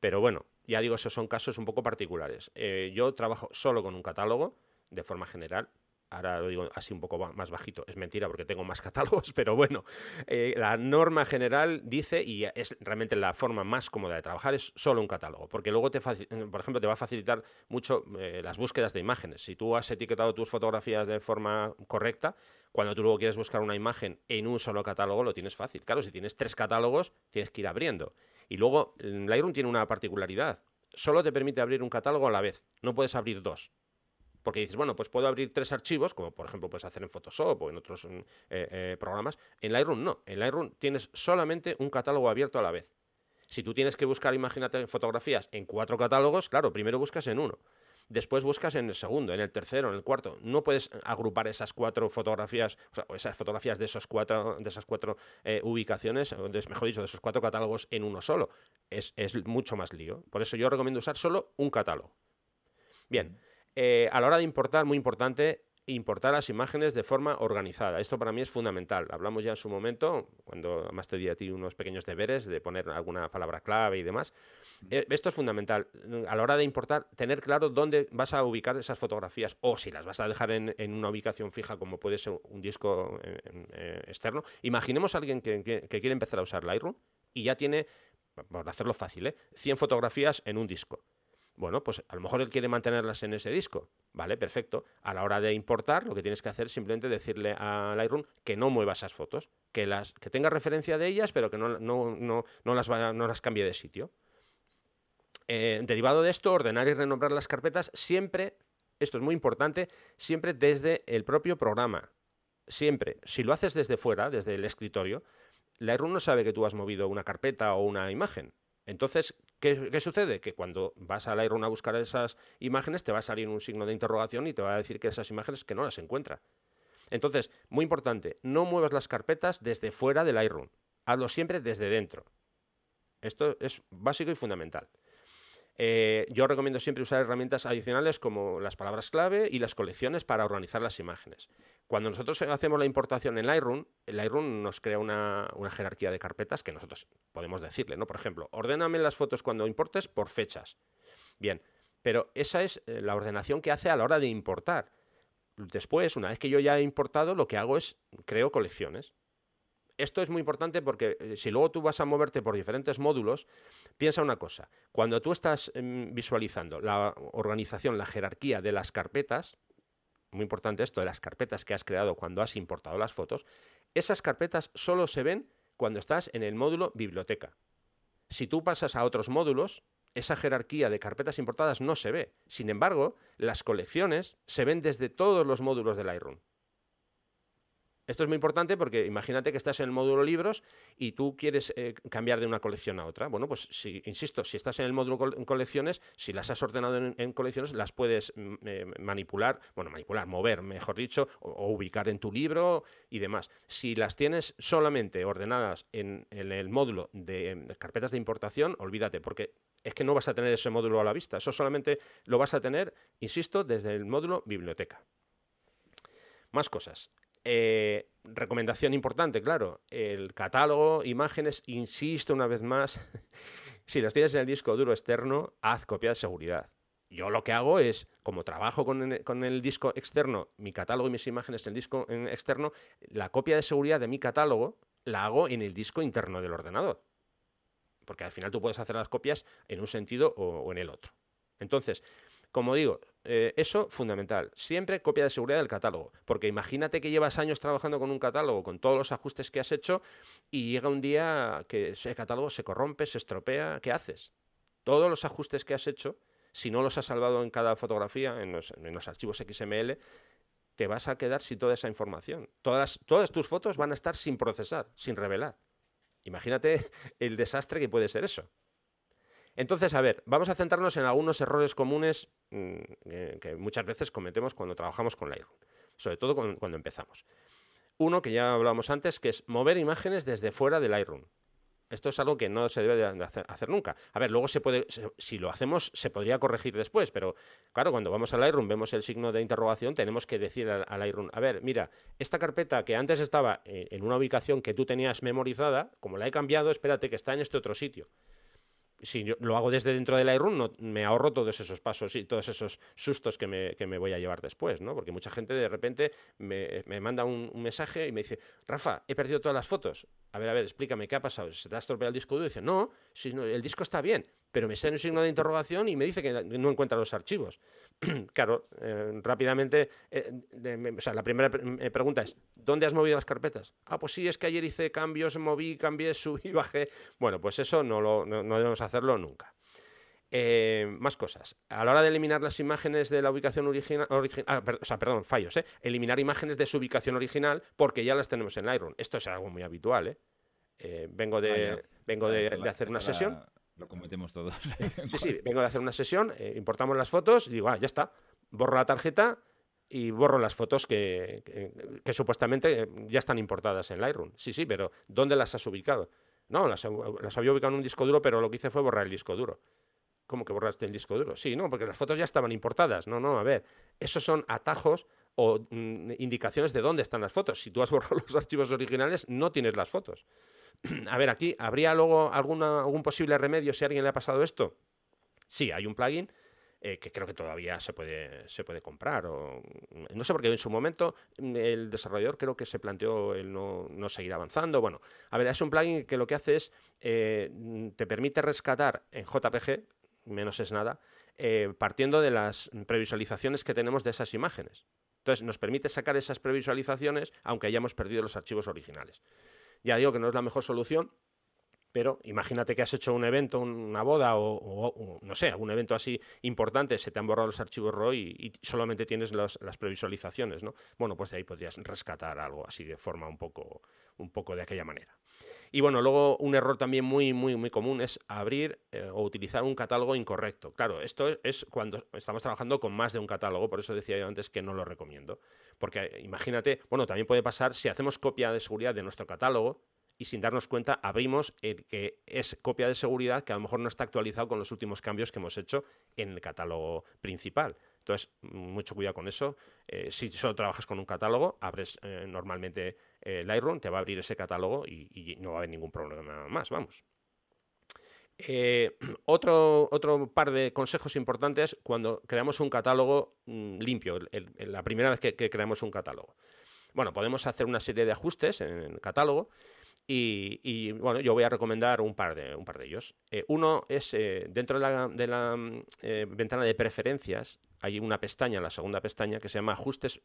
Speaker 2: Pero bueno, ya digo, esos son casos un poco particulares. Eh, yo trabajo solo con un catálogo, de forma general. Ahora lo digo así un poco más bajito, es mentira porque tengo más [laughs] catálogos, pero bueno, eh, la norma general dice, y es realmente la forma más cómoda de trabajar, es solo un catálogo, porque luego, te por ejemplo, te va a facilitar mucho eh, las búsquedas de imágenes. Si tú has etiquetado tus fotografías de forma correcta, cuando tú luego quieres buscar una imagen en un solo catálogo, lo tienes fácil. Claro, si tienes tres catálogos, tienes que ir abriendo. Y luego, Lightroom tiene una particularidad. Solo te permite abrir un catálogo a la vez, no puedes abrir dos. Porque dices, bueno, pues puedo abrir tres archivos, como por ejemplo puedes hacer en Photoshop o en otros mm, eh, eh, programas. En Lightroom no. En Lightroom tienes solamente un catálogo abierto a la vez. Si tú tienes que buscar, imagínate, fotografías en cuatro catálogos, claro, primero buscas en uno. Después buscas en el segundo, en el tercero, en el cuarto. No puedes agrupar esas cuatro fotografías, o, sea, esas fotografías de, esos cuatro, de esas cuatro eh, ubicaciones, o mejor dicho, de esos cuatro catálogos en uno solo. Es, es mucho más lío. Por eso yo recomiendo usar solo un catálogo. Bien. Eh, a la hora de importar, muy importante, importar las imágenes de forma organizada. Esto para mí es fundamental. Hablamos ya en su momento, cuando además te di a ti unos pequeños deberes de poner alguna palabra clave y demás. Eh, esto es fundamental. A la hora de importar, tener claro dónde vas a ubicar esas fotografías o si las vas a dejar en, una ubicación fija como puede ser un disco eh, externo. Imaginemos a alguien que, que quiere empezar a usar Lightroom y ya tiene, por hacerlo fácil, ¿eh? 100 fotografías en un disco. Bueno, pues a lo mejor él quiere mantenerlas en ese disco. Vale, perfecto. A la hora de importar, lo que tienes que hacer es simplemente decirle a Lightroom que no mueva esas fotos, que, las, que tenga referencia de ellas, pero que no, no, las, no las cambie de sitio. Eh, derivado de esto, ordenar y renombrar las carpetas siempre, esto es muy importante, siempre desde el propio programa. Siempre. Si lo haces desde fuera, desde el escritorio, Lightroom no sabe que tú has movido una carpeta o una imagen. Entonces, ¿qué, sucede? Que cuando vas a Lightroom a buscar esas imágenes, te va a salir un signo de interrogación y te va a decir que esas imágenes que no las encuentra. Entonces, muy importante, no muevas las carpetas desde fuera del Lightroom. Hazlo siempre desde dentro. Esto es básico y fundamental. Eh, yo recomiendo siempre usar herramientas adicionales como las palabras clave y las colecciones para organizar las imágenes. Cuando nosotros hacemos la importación en Lightroom, Lightroom nos crea una, jerarquía de carpetas que nosotros podemos decirle, ¿no? Por ejemplo, ordéname las fotos cuando importes por fechas. Bien, pero esa es eh, la ordenación que hace a la hora de importar. Después, una vez que yo ya he importado, lo que hago es creo colecciones esto es muy importante porque eh, si luego tú vas a moverte por diferentes módulos, piensa una cosa. Cuando tú estás em, visualizando la organización, la jerarquía de las carpetas, muy importante esto, de las carpetas que has creado cuando has importado las fotos, esas carpetas solo se ven cuando estás en el módulo biblioteca. Si tú pasas a otros módulos, esa jerarquía de carpetas importadas no se ve. Sin embargo, las colecciones se ven desde todos los módulos del Lightroom. Esto es muy importante porque imagínate que estás en el módulo libros y tú quieres eh, cambiar de una colección a otra. Bueno, pues si, insisto, si estás en el módulo colecciones, si las has ordenado en, colecciones, las puedes mm, eh, manipular, bueno, manipular, mover, mejor dicho, o, ubicar en tu libro y demás. Si las tienes solamente ordenadas en, el módulo de, de carpetas de importación, olvídate, porque es que no vas a tener ese módulo a la vista. Eso solamente lo vas a tener, insisto, desde el módulo biblioteca. Más cosas. Eh, recomendación importante, claro, el catálogo, imágenes, insisto una vez más, [laughs] si los tienes en el disco duro externo, haz copia de seguridad. Yo lo que hago es, como trabajo con el, disco externo, mi catálogo y mis imágenes en el disco externo, la copia de seguridad de mi catálogo la hago en el disco interno del ordenador. Porque al final tú puedes hacer las copias en un sentido o en el otro. Entonces, como digo, eh, eso fundamental. Siempre copia de seguridad del catálogo. Porque imagínate que llevas años trabajando con un catálogo, con todos los ajustes que has hecho, y llega un día que ese catálogo se corrompe, se estropea. ¿Qué haces? Todos los ajustes que has hecho, si no los has salvado en cada fotografía, en los, archivos XML, te vas a quedar sin toda esa información. Todas, todas tus fotos van a estar sin procesar, sin revelar. Imagínate [laughs] el desastre que puede ser eso. Entonces, a ver, vamos a centrarnos en algunos errores comunes mm, eh, que muchas veces cometemos cuando trabajamos con Lightroom, sobre todo cuando, empezamos. Uno que ya hablábamos antes, que es mover imágenes desde fuera de Lightroom. Esto es algo que no se debe de hacer, nunca. A ver, luego se puede, si lo hacemos, se podría corregir después, pero claro, cuando vamos a Lightroom, vemos el signo de interrogación, tenemos que decir a, Lightroom, a ver, mira, esta carpeta que antes estaba eh, en una ubicación que tú tenías memorizada, como la he cambiado, espérate que está en este otro sitio si yo lo hago desde dentro del Lightroom, no, me ahorro todos esos pasos y todos esos sustos que me, que me voy a llevar después, ¿no? Porque mucha gente de repente me, me manda un, mensaje y me dice, Rafa, he perdido todas las fotos. A ver, a ver, explícame, ¿qué ha pasado? ¿Se te ha estropeado el disco duro? Dice, no, si el disco está bien pero me sale un signo de interrogación y me dice que no encuentra los archivos. [clears throat] claro, eh, rápidamente, eh, o sea, la primera eh, pregunta es, ¿dónde has movido las carpetas? Ah, pues sí, es que ayer hice cambios, moví, cambié, [laughs] subí, bajé. Bueno, pues eso no, lo, no, debemos hacerlo nunca. más cosas. A la hora de eliminar las imágenes de la ubicación original, ah, o sea, perdón, fallos, ¿eh? eliminar imágenes de su ubicación original porque ya las tenemos en Lightroom. Esto es algo muy habitual, ¿eh? vengo de, vengo de, hacer una sesión.
Speaker 1: Lo cometemos todos.
Speaker 2: sí, [laughs] sí, vengo de hacer una sesión, eh, importamos las fotos y digo, ah, ya está. Borro la tarjeta y borro las fotos que, supuestamente ya están importadas en Lightroom. Sí, sí, pero ¿dónde las has ubicado? No, las, las, había ubicado en un disco duro, pero lo que hice fue borrar el disco duro. ¿Cómo que borraste el disco duro? Sí, no, porque las fotos ya estaban importadas. No, no, a ver, esos son atajos o mm, indicaciones de dónde están las fotos. Si tú has [laughs] borrado los archivos originales, no tienes las fotos. [clears throat] a ver, aquí, ¿habría luego algún posible remedio si a alguien le ha pasado esto? Sí, hay un plugin eh, que creo que todavía se puede, se puede comprar. O, no sé, porque en su momento mm, el desarrollador creo que se planteó el no, no seguir avanzando. Bueno, a ver, es un plugin que lo que hace es, eh, te permite rescatar en JPG, menos es nada, eh, partiendo de las previsualizaciones que tenemos de esas imágenes. Entonces, nos permite sacar esas previsualizaciones aunque hayamos perdido los archivos originales. Ya digo que no es la mejor solución, pero imagínate que has hecho un evento, una boda o, no sé, un evento así importante, se te han borrado los archivos RAW y, solamente tienes las previsualizaciones, ¿no? Bueno, pues de ahí podrías rescatar algo así de forma un poco, un poco de aquella manera. Y bueno, luego un error también muy, muy, muy común es abrir eh, o utilizar un catálogo incorrecto. Claro, esto es cuando estamos trabajando con más de un catálogo, por eso decía yo antes que no lo recomiendo. Porque imagínate, bueno, también puede pasar si hacemos copia de seguridad de nuestro catálogo, y sin darnos cuenta abrimos el que es copia de seguridad que a lo mejor no está actualizado con los últimos cambios que hemos hecho en el catálogo principal. Entonces, mucho cuidado con eso. Eh, si solo trabajas con un catálogo, abres eh, normalmente eh, Lightroom, te va a abrir ese catálogo y, no va a haber ningún problema más, vamos. [clears throat] otro, otro par de consejos importantes cuando creamos un catálogo mm, limpio, la primera vez que creamos un catálogo. Bueno, podemos hacer una serie de ajustes en el catálogo y, bueno, yo voy a recomendar un par de, un par de ellos. Eh, uno es eh, dentro de la, mm, eh, ventana de preferencias, hay una pestaña, la segunda pestaña, que se llama ajustes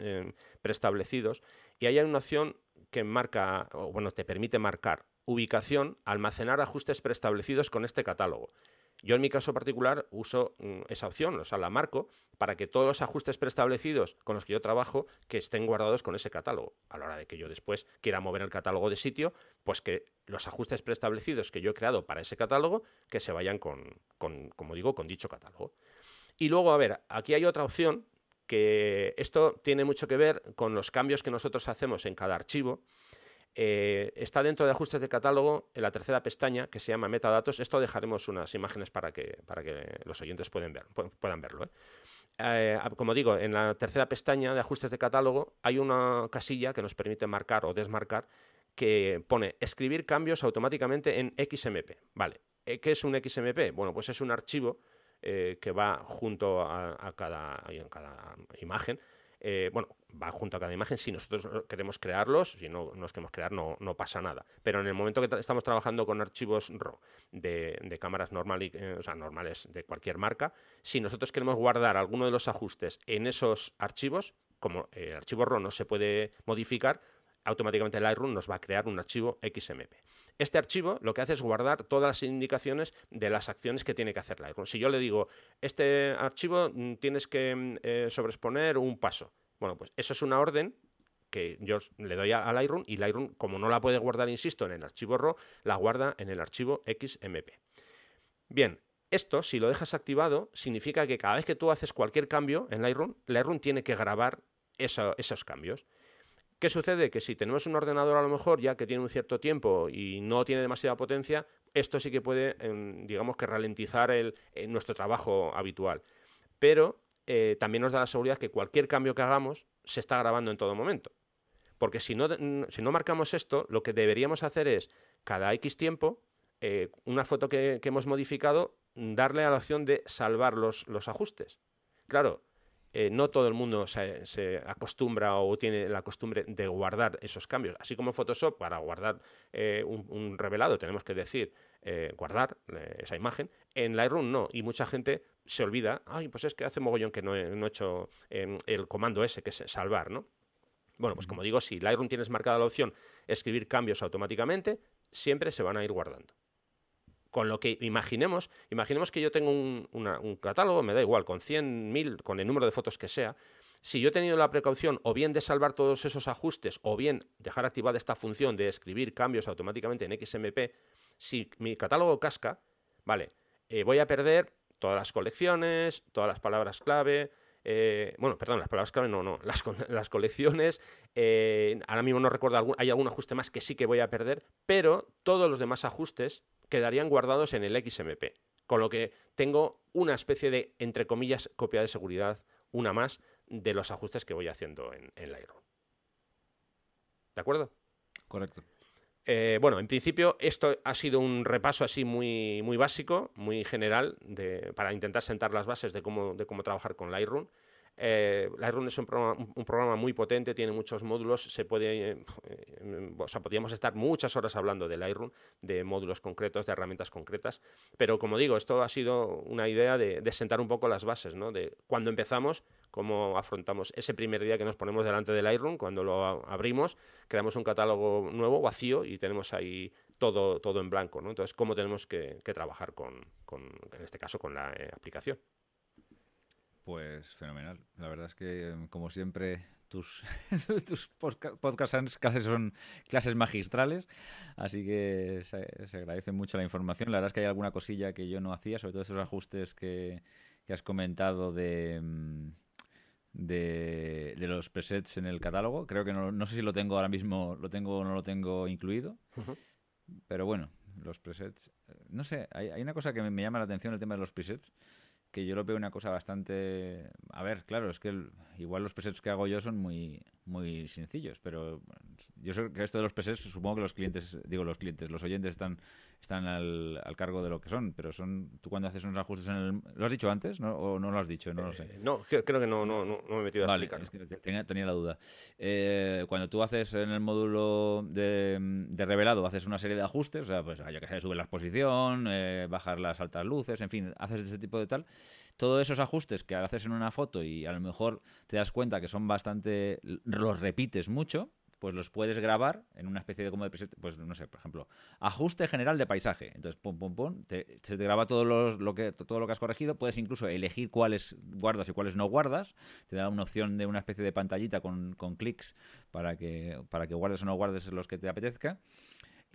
Speaker 2: preestablecidos y ahí hay una opción que marca, o bueno, te permite marcar ubicación, almacenar ajustes preestablecidos con este catálogo. Yo en mi caso particular uso mm, esa opción, o sea, la marco para que todos los ajustes preestablecidos con los que yo trabajo que estén guardados con ese catálogo. A la hora de que yo después quiera mover el catálogo de sitio, pues que los ajustes preestablecidos que yo he creado para ese catálogo que se vayan con, con como digo, con dicho catálogo. Y luego, a ver, aquí hay otra opción que esto tiene mucho que ver con los cambios que nosotros hacemos en cada archivo eh, está dentro de ajustes de catálogo en la tercera pestaña que se llama metadatos. Esto dejaremos unas imágenes para que, para que los oyentes puedan, ver, puedan verlo. ¿eh? Eh, como digo, en la tercera pestaña de ajustes de catálogo hay una casilla que nos permite marcar o desmarcar que pone escribir cambios automáticamente en XMP. Vale, ¿qué es un XMP? Bueno, pues es un archivo que va junto a cada imagen eh, bueno, va junto a cada imagen. Si nosotros queremos crearlos, si no nos queremos crear, no, no pasa nada. Pero en el momento que estamos trabajando con archivos RAW de, cámaras normales, eh, o sea, normales de cualquier marca, si nosotros queremos guardar alguno de los ajustes en esos archivos, como el archivo RAW no se puede modificar, automáticamente Lightroom nos va a crear un archivo XMP. Este archivo lo que hace es guardar todas las indicaciones de las acciones que tiene que hacer Lightroom. Si yo le digo, este archivo mm, tienes que mm, eh, sobreexponer un paso. Bueno, pues eso es una orden que yo le doy a, Lightroom y Lightroom, como no la puede guardar, insisto, en el archivo RAW, la guarda en el archivo XMP. Bien, esto, si lo dejas activado, significa que cada vez que tú haces cualquier cambio en Lightroom, Lightroom tiene que grabar esos cambios. ¿Qué sucede? Que si tenemos un ordenador a lo mejor ya que tiene un cierto tiempo y no tiene demasiada potencia, esto sí que puede, em, digamos que ralentizar nuestro trabajo habitual. Pero eh, también nos da la seguridad que cualquier cambio que hagamos se está grabando en todo momento. Porque si no, si no marcamos esto, lo que deberíamos hacer es, cada X tiempo, eh, una foto que, hemos modificado, darle a la opción de salvar los, los ajustes. Claro, eh, no todo el mundo se, acostumbra o tiene la costumbre de guardar esos cambios. Así como en Photoshop, para guardar eh, un, revelado tenemos que decir eh, guardar esa imagen, en Lightroom no. Y mucha gente se olvida, ay, pues es que hace mogollón que no he, hecho em, el comando ese, que es salvar, ¿no? Bueno, pues como digo, si Lightroom tienes marcada la opción escribir cambios automáticamente, siempre se van a ir guardando. Con lo que imaginemos, imaginemos que yo tengo un, catálogo, me da igual, con 100, 1000, con el número de fotos que sea. Si yo he tenido la precaución o bien de salvar todos esos ajustes o bien dejar activada esta función de escribir cambios automáticamente en XMP, si mi catálogo casca, vale, eh, voy a perder todas las colecciones, todas las palabras clave, eh, bueno, perdón, las palabras clave no, no, las, [laughs] colecciones, eh, ahora mismo no recuerdo, hay algún ajuste más que sí que voy a perder, pero todos los demás ajustes quedarían guardados en el XMP. Con lo que tengo una especie de, entre comillas, copia de seguridad, una más, de los ajustes que voy haciendo en, en Lightroom. ¿De acuerdo?
Speaker 1: Correcto.
Speaker 2: Eh, bueno, en principio esto ha sido un repaso así muy, muy básico, muy general, para intentar sentar las bases de cómo, de cómo trabajar con Lightroom. Eh, Lightroom es un programa, muy potente, tiene muchos módulos, se puede, eh, o sea, podríamos estar muchas horas hablando de Lightroom, de módulos concretos, de herramientas concretas, pero como digo, esto ha sido una idea de, sentar un poco las bases, ¿no? De cuando empezamos, cómo afrontamos ese primer día que nos ponemos delante del Lightroom, cuando lo abrimos, creamos un catálogo nuevo, vacío, y tenemos ahí todo, todo en blanco, ¿no? Entonces, cómo tenemos que, trabajar con, en este caso, con la eh, aplicación.
Speaker 1: Pues fenomenal. La verdad es que, em, como siempre, tus, [laughs] tus podcasts son clases magistrales, así que se, agradece mucho la información. La verdad es que hay alguna cosilla que yo no hacía, sobre todo esos ajustes que, has comentado de, em, de, de, los presets en el catálogo. Creo que no, no, sé si lo tengo ahora mismo, lo tengo o no lo tengo incluido, pero bueno, los presets. Eh, no sé, hay, hay una cosa que me, me llama la atención, el tema de los presets que yo lo veo una cosa bastante... A ver, claro, es que igual los presets que hago yo son muy, muy sencillos, pero yo sé que esto de los presets, supongo que los clientes, digo los clientes, los oyentes están, están al, cargo de lo que son, pero son tú cuando haces unos ajustes en el... ¿Lo has dicho antes ¿no? o no lo has dicho? No lo sé.
Speaker 2: Eh, no, creo que no, no, no, me he metido a explicar.
Speaker 1: tenía, la duda. Eh, cuando tú haces en el módulo de, de, revelado, haces una serie de ajustes, o sea, pues ya que se sube la exposición, eh, bajar las altas luces, en fin, haces ese tipo de tal todos esos ajustes que haces en una foto y a lo mejor te das cuenta que son bastante, los repites mucho, pues los puedes grabar en una especie de como de preset, pues no sé, por ejemplo, ajuste general de paisaje. Entonces, pum, pum, pum, se te graba todo, lo que, todo lo que has corregido. Puedes incluso elegir cuáles guardas y cuáles no guardas. Te da una opción de una especie de pantallita con, con clics para que, para que guardes o no guardes los que te apetezca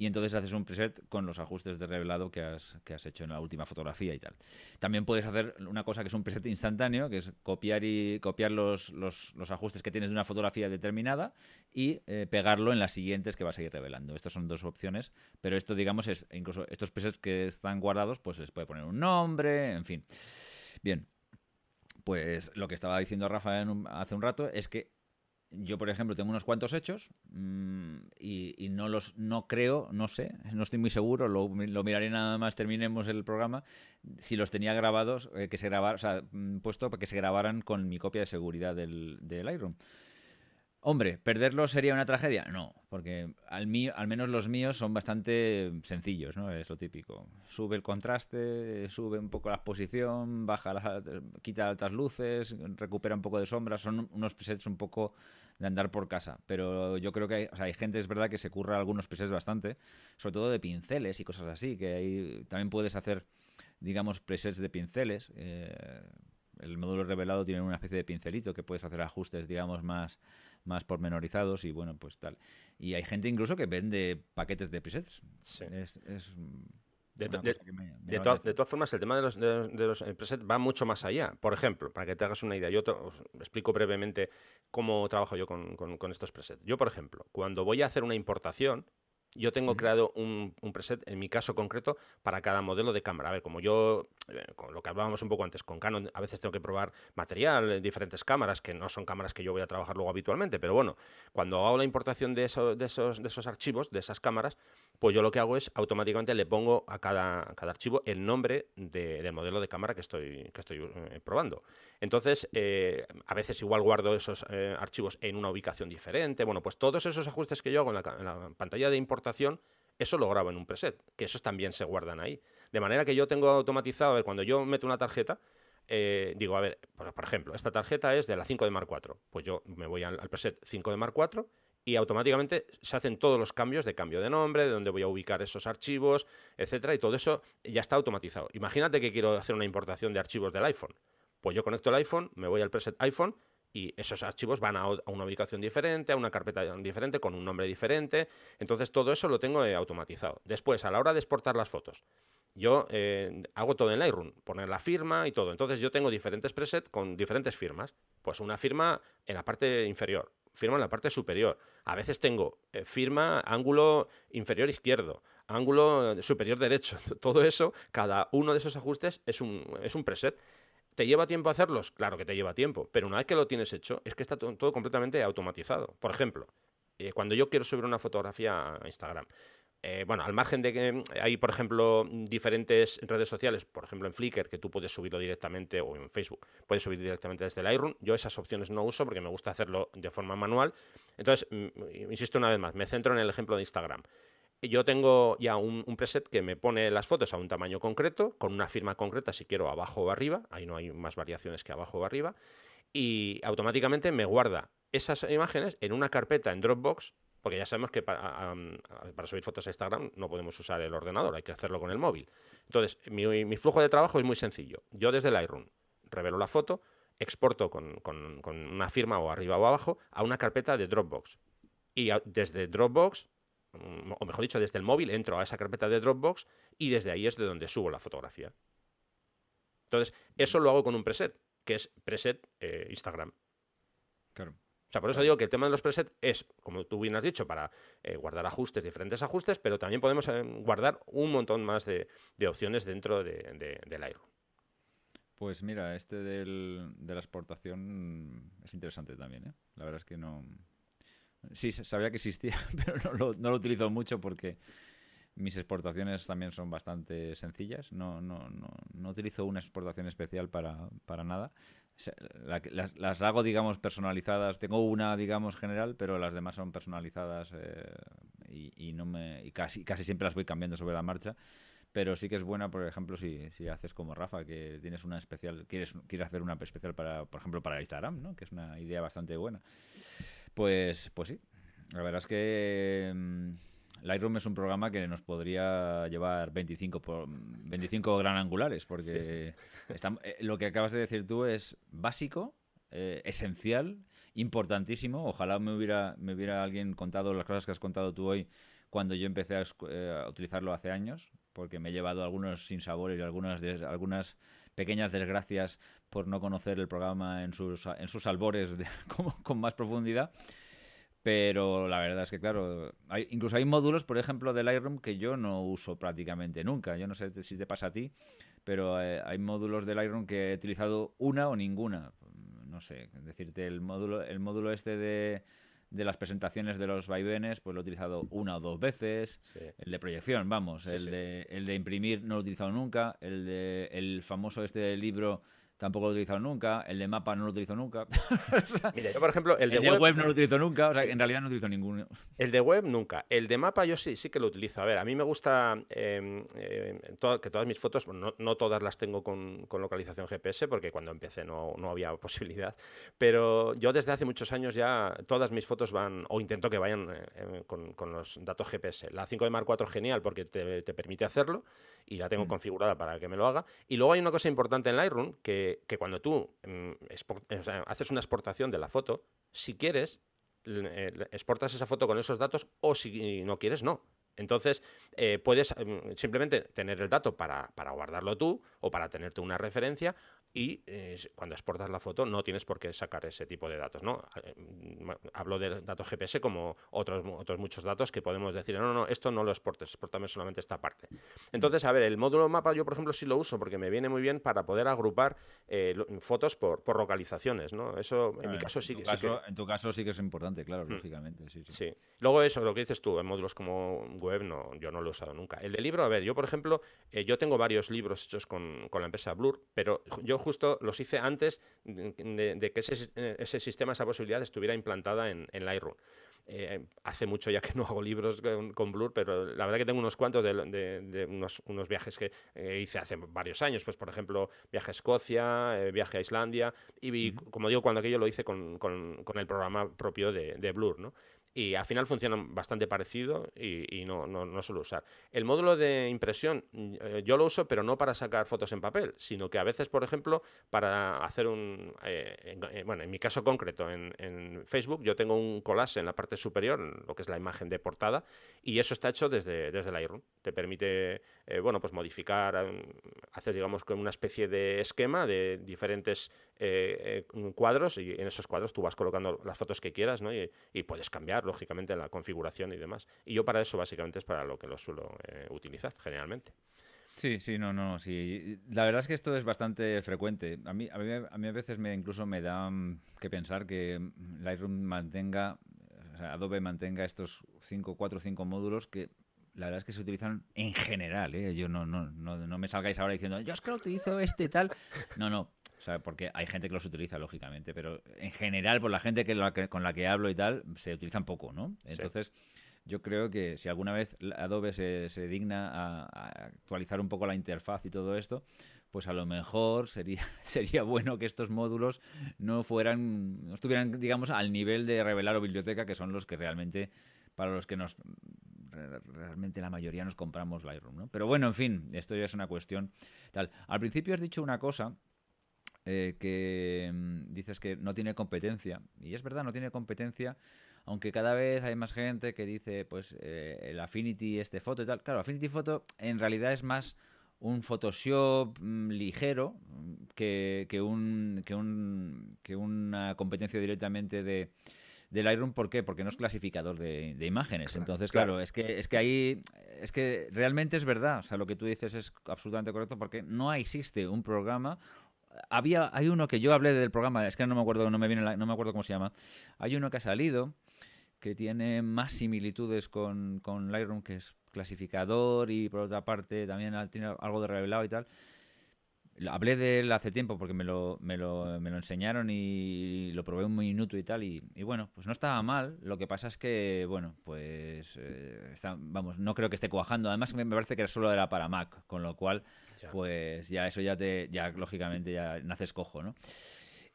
Speaker 1: y entonces haces un preset con los ajustes de revelado que has, que has hecho en la última fotografía y tal. También puedes hacer una cosa que es un preset instantáneo, que es copiar y copiar los, los, los ajustes que tienes de una fotografía determinada y eh, pegarlo en las siguientes que vas a ir revelando. Estas son dos opciones, pero esto, digamos, es incluso estos presets que están guardados, pues les puede poner un nombre, en fin. Bien, pues lo que estaba diciendo Rafa hace un rato es que yo, por ejemplo, tengo unos cuantos hechos mm, y, no los no creo, no sé, no estoy muy seguro, lo, miraré nada más terminemos el programa, si los tenía grabados, eh, que se grabar, o sea, mm, puesto para que se grabaran con mi copia de seguridad del, del Lightroom. Hombre, ¿perderlos sería una tragedia? No, porque al, mío, al menos los míos son bastante sencillos, ¿no? Es lo típico. Sube el contraste, sube un poco la exposición, baja las, quita altas luces, recupera un poco de sombra. Son unos presets un poco de andar por casa. Pero yo creo que hay, hay gente, es verdad, que se curra algunos presets bastante, sobre todo de pinceles y cosas así, que ahí también puedes hacer, digamos, presets de pinceles. Eh, el módulo revelado tiene una especie de pincelito que puedes hacer ajustes, digamos, más más pormenorizados y bueno, pues tal. Y hay gente incluso que vende paquetes de presets. Sí. Es,
Speaker 2: de, todas formas, el tema de los, de, los presets va mucho más allá. Por ejemplo, para que te hagas una idea, yo te, os explico brevemente cómo trabajo yo con, con, estos presets. Yo, por ejemplo, cuando voy a hacer una importación, yo tengo creado un, preset, en mi caso concreto, para cada modelo de cámara. A ver, como yo, eh, con lo que hablábamos un poco antes, con Canon a veces tengo que probar material, en diferentes cámaras, que no son cámaras que yo voy a trabajar luego habitualmente, pero bueno, cuando hago la importación de, de, esos, de esos archivos, de esas cámaras, pues yo lo que hago es automáticamente le pongo a cada, cada archivo el nombre del modelo de cámara que estoy, que estoy eh, probando. Entonces, eh, a veces igual guardo esos archivos en una ubicación diferente. Bueno, pues todos esos ajustes que yo hago en la, pantalla de importación, eso lo grabo en un preset, que esos también se guardan ahí. De manera que yo tengo automatizado, a ver, cuando yo meto una tarjeta, eh, digo, a ver, por, ejemplo, esta tarjeta es de la 5 de Mark IV. Pues yo me voy al, preset 5 de Mark IV y automáticamente se hacen todos los cambios de cambio de nombre, de dónde voy a ubicar esos archivos, etcétera, y todo eso ya está automatizado. Imagínate que quiero hacer una importación de archivos del iPhone. Pues yo conecto el iPhone, me voy al preset iPhone y esos archivos van a, una ubicación diferente, a una carpeta diferente, con un nombre diferente. Entonces todo eso lo tengo eh, automatizado. Después, a la hora de exportar las fotos, yo eh, hago todo en Lightroom, poner la firma y todo. Entonces yo tengo diferentes presets con diferentes firmas. Pues una firma en la parte inferior, firma en la parte superior. A veces tengo eh, firma ángulo inferior izquierdo, ángulo superior derecho. [laughs] Todo eso, cada uno de esos ajustes es un, es un preset. ¿Te lleva tiempo hacerlos? Claro que te lleva tiempo, pero una vez que lo tienes hecho, es que está todo, completamente automatizado. Por ejemplo, eh, cuando yo quiero subir una fotografía a Instagram, eh, bueno, al margen de que hay, por ejemplo, diferentes redes sociales, por ejemplo en Flickr, que tú puedes subirlo directamente, o en Facebook, puedes subir directamente desde Lightroom. Yo esas opciones no uso porque me gusta hacerlo de forma manual. Entonces, mm, insisto una vez más, me centro en el ejemplo de Instagram. Yo tengo ya un, preset que me pone las fotos a un tamaño concreto, con una firma concreta si quiero abajo o arriba, ahí no hay más variaciones que abajo o arriba, y automáticamente me guarda esas imágenes en una carpeta en Dropbox porque ya sabemos que para, subir fotos a Instagram no podemos usar el ordenador, hay que hacerlo con el móvil. Entonces, mi, flujo de trabajo es muy sencillo. Yo desde Lightroom revelo la foto, exporto con, una firma o arriba o abajo a una carpeta de Dropbox. Y desde Dropbox, mm, o mejor dicho, desde el móvil entro a esa carpeta de Dropbox y desde ahí es de donde subo la fotografía. Entonces, eso lo hago con un preset, que es preset eh, Instagram.
Speaker 1: Claro.
Speaker 2: O sea, por eso digo que el tema de los presets es, como tú bien has dicho, para eh, guardar ajustes, diferentes ajustes, pero también podemos eh, guardar un montón más de, opciones dentro de, del Lightroom.
Speaker 1: Pues mira, este del, de la exportación es interesante también. ¿eh? La verdad es que no. Sí, sabía que existía, [laughs] pero no lo, no lo utilizo mucho porque mis exportaciones también son bastante sencillas. No, no, no, no utilizo una exportación especial para, para nada las, hago, digamos, personalizadas. Tengo una, digamos, general, pero las demás son personalizadas eh, y, no me, y casi, casi siempre las voy cambiando sobre la marcha. Pero sí que es buena, por ejemplo, si, si haces como Rafa, que tienes una especial, quieres, quieres hacer una especial para, por ejemplo, para Instagram, ¿no? Que es una idea bastante buena. Pues, pues sí. La verdad es que mm, Lightroom es un programa que nos podría llevar 25, por, 25 gran angulares, porque eh, lo que acabas de decir tú es básico, eh, esencial, importantísimo. Ojalá me hubiera, me hubiera alguien contado las cosas que has contado tú hoy cuando yo empecé a, eh, utilizarlo hace años, porque me he llevado algunos sinsabores y algunas, algunas pequeñas desgracias por no conocer el programa en sus, en sus albores [laughs] con más profundidad. Pero la verdad es que, claro, hay, incluso hay módulos, por ejemplo, del Lightroom que yo no uso prácticamente nunca. Yo no sé si te pasa a ti, pero eh, hay módulos del Lightroom que he utilizado una o ninguna. No sé, decirte, el módulo, el módulo este de, de las presentaciones de los vaivenes, pues lo he utilizado una o dos veces. El de proyección, vamos. el, De, el de imprimir no lo he utilizado nunca. El, de, el famoso este libro tampoco lo he utilizado nunca, el de mapa no lo utilizo nunca. [laughs]
Speaker 2: Mira, yo por ejemplo, el de,
Speaker 1: web, no lo utilizo nunca, o sea, en realidad no utilizo ninguno.
Speaker 2: El de web nunca, el de mapa yo sí, sí que lo utilizo. A ver, a mí me gusta em, em, que todas mis fotos, no, no, todas las tengo con, con, localización GPS, porque cuando empecé no, no, había [laughs] posibilidad, pero yo desde hace muchos años ya todas mis fotos van, o intento que vayan eh, em, con, con, los datos GPS. La 5 de Mark 4 genial porque te, te permite hacerlo y la tengo mm. configurada para que me lo haga. Y luego hay una cosa importante en Lightroom, que, que cuando tú mm, haces una exportación de la foto, si quieres, eh, exportas esa foto con esos datos o si no quieres, no. Entonces, eh, puedes mm, simplemente tener el dato para, para, guardarlo tú o para tenerte una referencia y eh, cuando exportas la foto no tienes por qué sacar ese tipo de datos. ¿no? Eh, hablo de datos GPS como otros, otros muchos datos que podemos decir, no, no, no, esto no lo exportes, exportame solamente esta parte. Entonces, a ver, el módulo mapa yo, por ejemplo, sí lo uso porque me viene muy bien para poder agrupar eh, fotos por, por, localizaciones. ¿no? Eso en mi caso sí,
Speaker 1: que,
Speaker 2: En
Speaker 1: tu caso sí que es importante, claro, mm. lógicamente. Sí,
Speaker 2: sí. Luego eso, lo que dices tú, en módulos como web, no, yo no lo he usado nunca. El de libro, a ver, yo, por ejemplo, yo tengo varios libros hechos con, con la empresa Blur, pero yo justo los hice antes de, que ese, sistema, esa posibilidad estuviera implantada en, Lightroom. Eh, hace mucho ya que no hago libros con, Blur, pero la verdad que tengo unos cuantos de, unos, viajes que eh, hice hace varios años. Pues, por ejemplo, viaje a Escocia, eh, viaje a Islandia, y, como digo, cuando aquello lo hice con, el programa propio de, Blur, ¿no? Y al final funcionan bastante parecido y, no, no, suelo usar. El módulo de impresión eh, yo lo uso, pero no para sacar fotos en papel, sino que a veces, por ejemplo, para hacer un... Eh, eh, bueno, en mi caso concreto, en, Facebook, yo tengo un collage en la parte superior, lo que es la imagen de portada, y eso está hecho desde, desde Lightroom. Te permite, bueno, pues modificar, hacer, digamos, como una especie de esquema de diferentes cuadros, y en esos cuadros tú vas colocando las fotos que quieras, ¿no? y puedes cambiar lógicamente, la configuración y demás. Y yo para eso básicamente es para lo que lo suelo eh, utilizar generalmente.
Speaker 1: Sí, sí, no, no, sí. La verdad es que esto es bastante frecuente. A mí a, mí, a, mí a veces me incluso me da mm, que pensar que Lightroom mantenga, o sea, Adobe mantenga estos 5, 4 o 5 módulos que la verdad es que se utilizan en general. ¿eh? Yo no, no, no, no me salgáis ahora diciendo, yo es que lo utilizo este tal. No, no. O sea, porque hay gente que los utiliza, lógicamente, pero en general, por la gente que, con la que hablo y tal, se utilizan poco, ¿no? Entonces, yo creo que si alguna vez Adobe se, digna a, actualizar un poco la interfaz y todo esto, pues a lo mejor sería, [laughs] sería bueno que estos módulos no fueran, no estuvieran, digamos, al nivel de revelar o biblioteca, que son los que realmente, para los que nos realmente la mayoría nos compramos Lightroom, ¿no? Pero bueno, en fin, esto ya es una cuestión tal. Al principio has dicho una cosa eh, que mm, dices que no tiene competencia, y es verdad, no tiene competencia, aunque cada vez hay más gente que dice, pues, eh, el Affinity, este foto y tal. Claro, Affinity Photo en realidad es más un Photoshop mm, ligero que, que, un, que, un, que una competencia directamente de, Lightroom. ¿Por qué? Porque no es clasificador de, imágenes. Entonces, claro, es que es que ahí es que realmente es verdad. O sea, lo que tú dices es absolutamente correcto porque no existe un programa. Había, hay uno que yo hablé del programa, es que no me acuerdo, no me viene, no me acuerdo cómo se llama. Hay uno que ha salido que tiene más similitudes con, con Lightroom, que es clasificador y por otra parte también tiene algo de revelado y tal. Hablé de él hace tiempo porque me lo, me lo, me lo enseñaron y lo probé un minuto y tal. Y, bueno, pues no estaba mal. Lo que pasa es que, bueno, pues eh, está, vamos, no creo que esté cuajando. Además, me parece que solo era para Mac, con lo cual, pues ya eso ya te, ya lógicamente ya naces cojo, ¿no?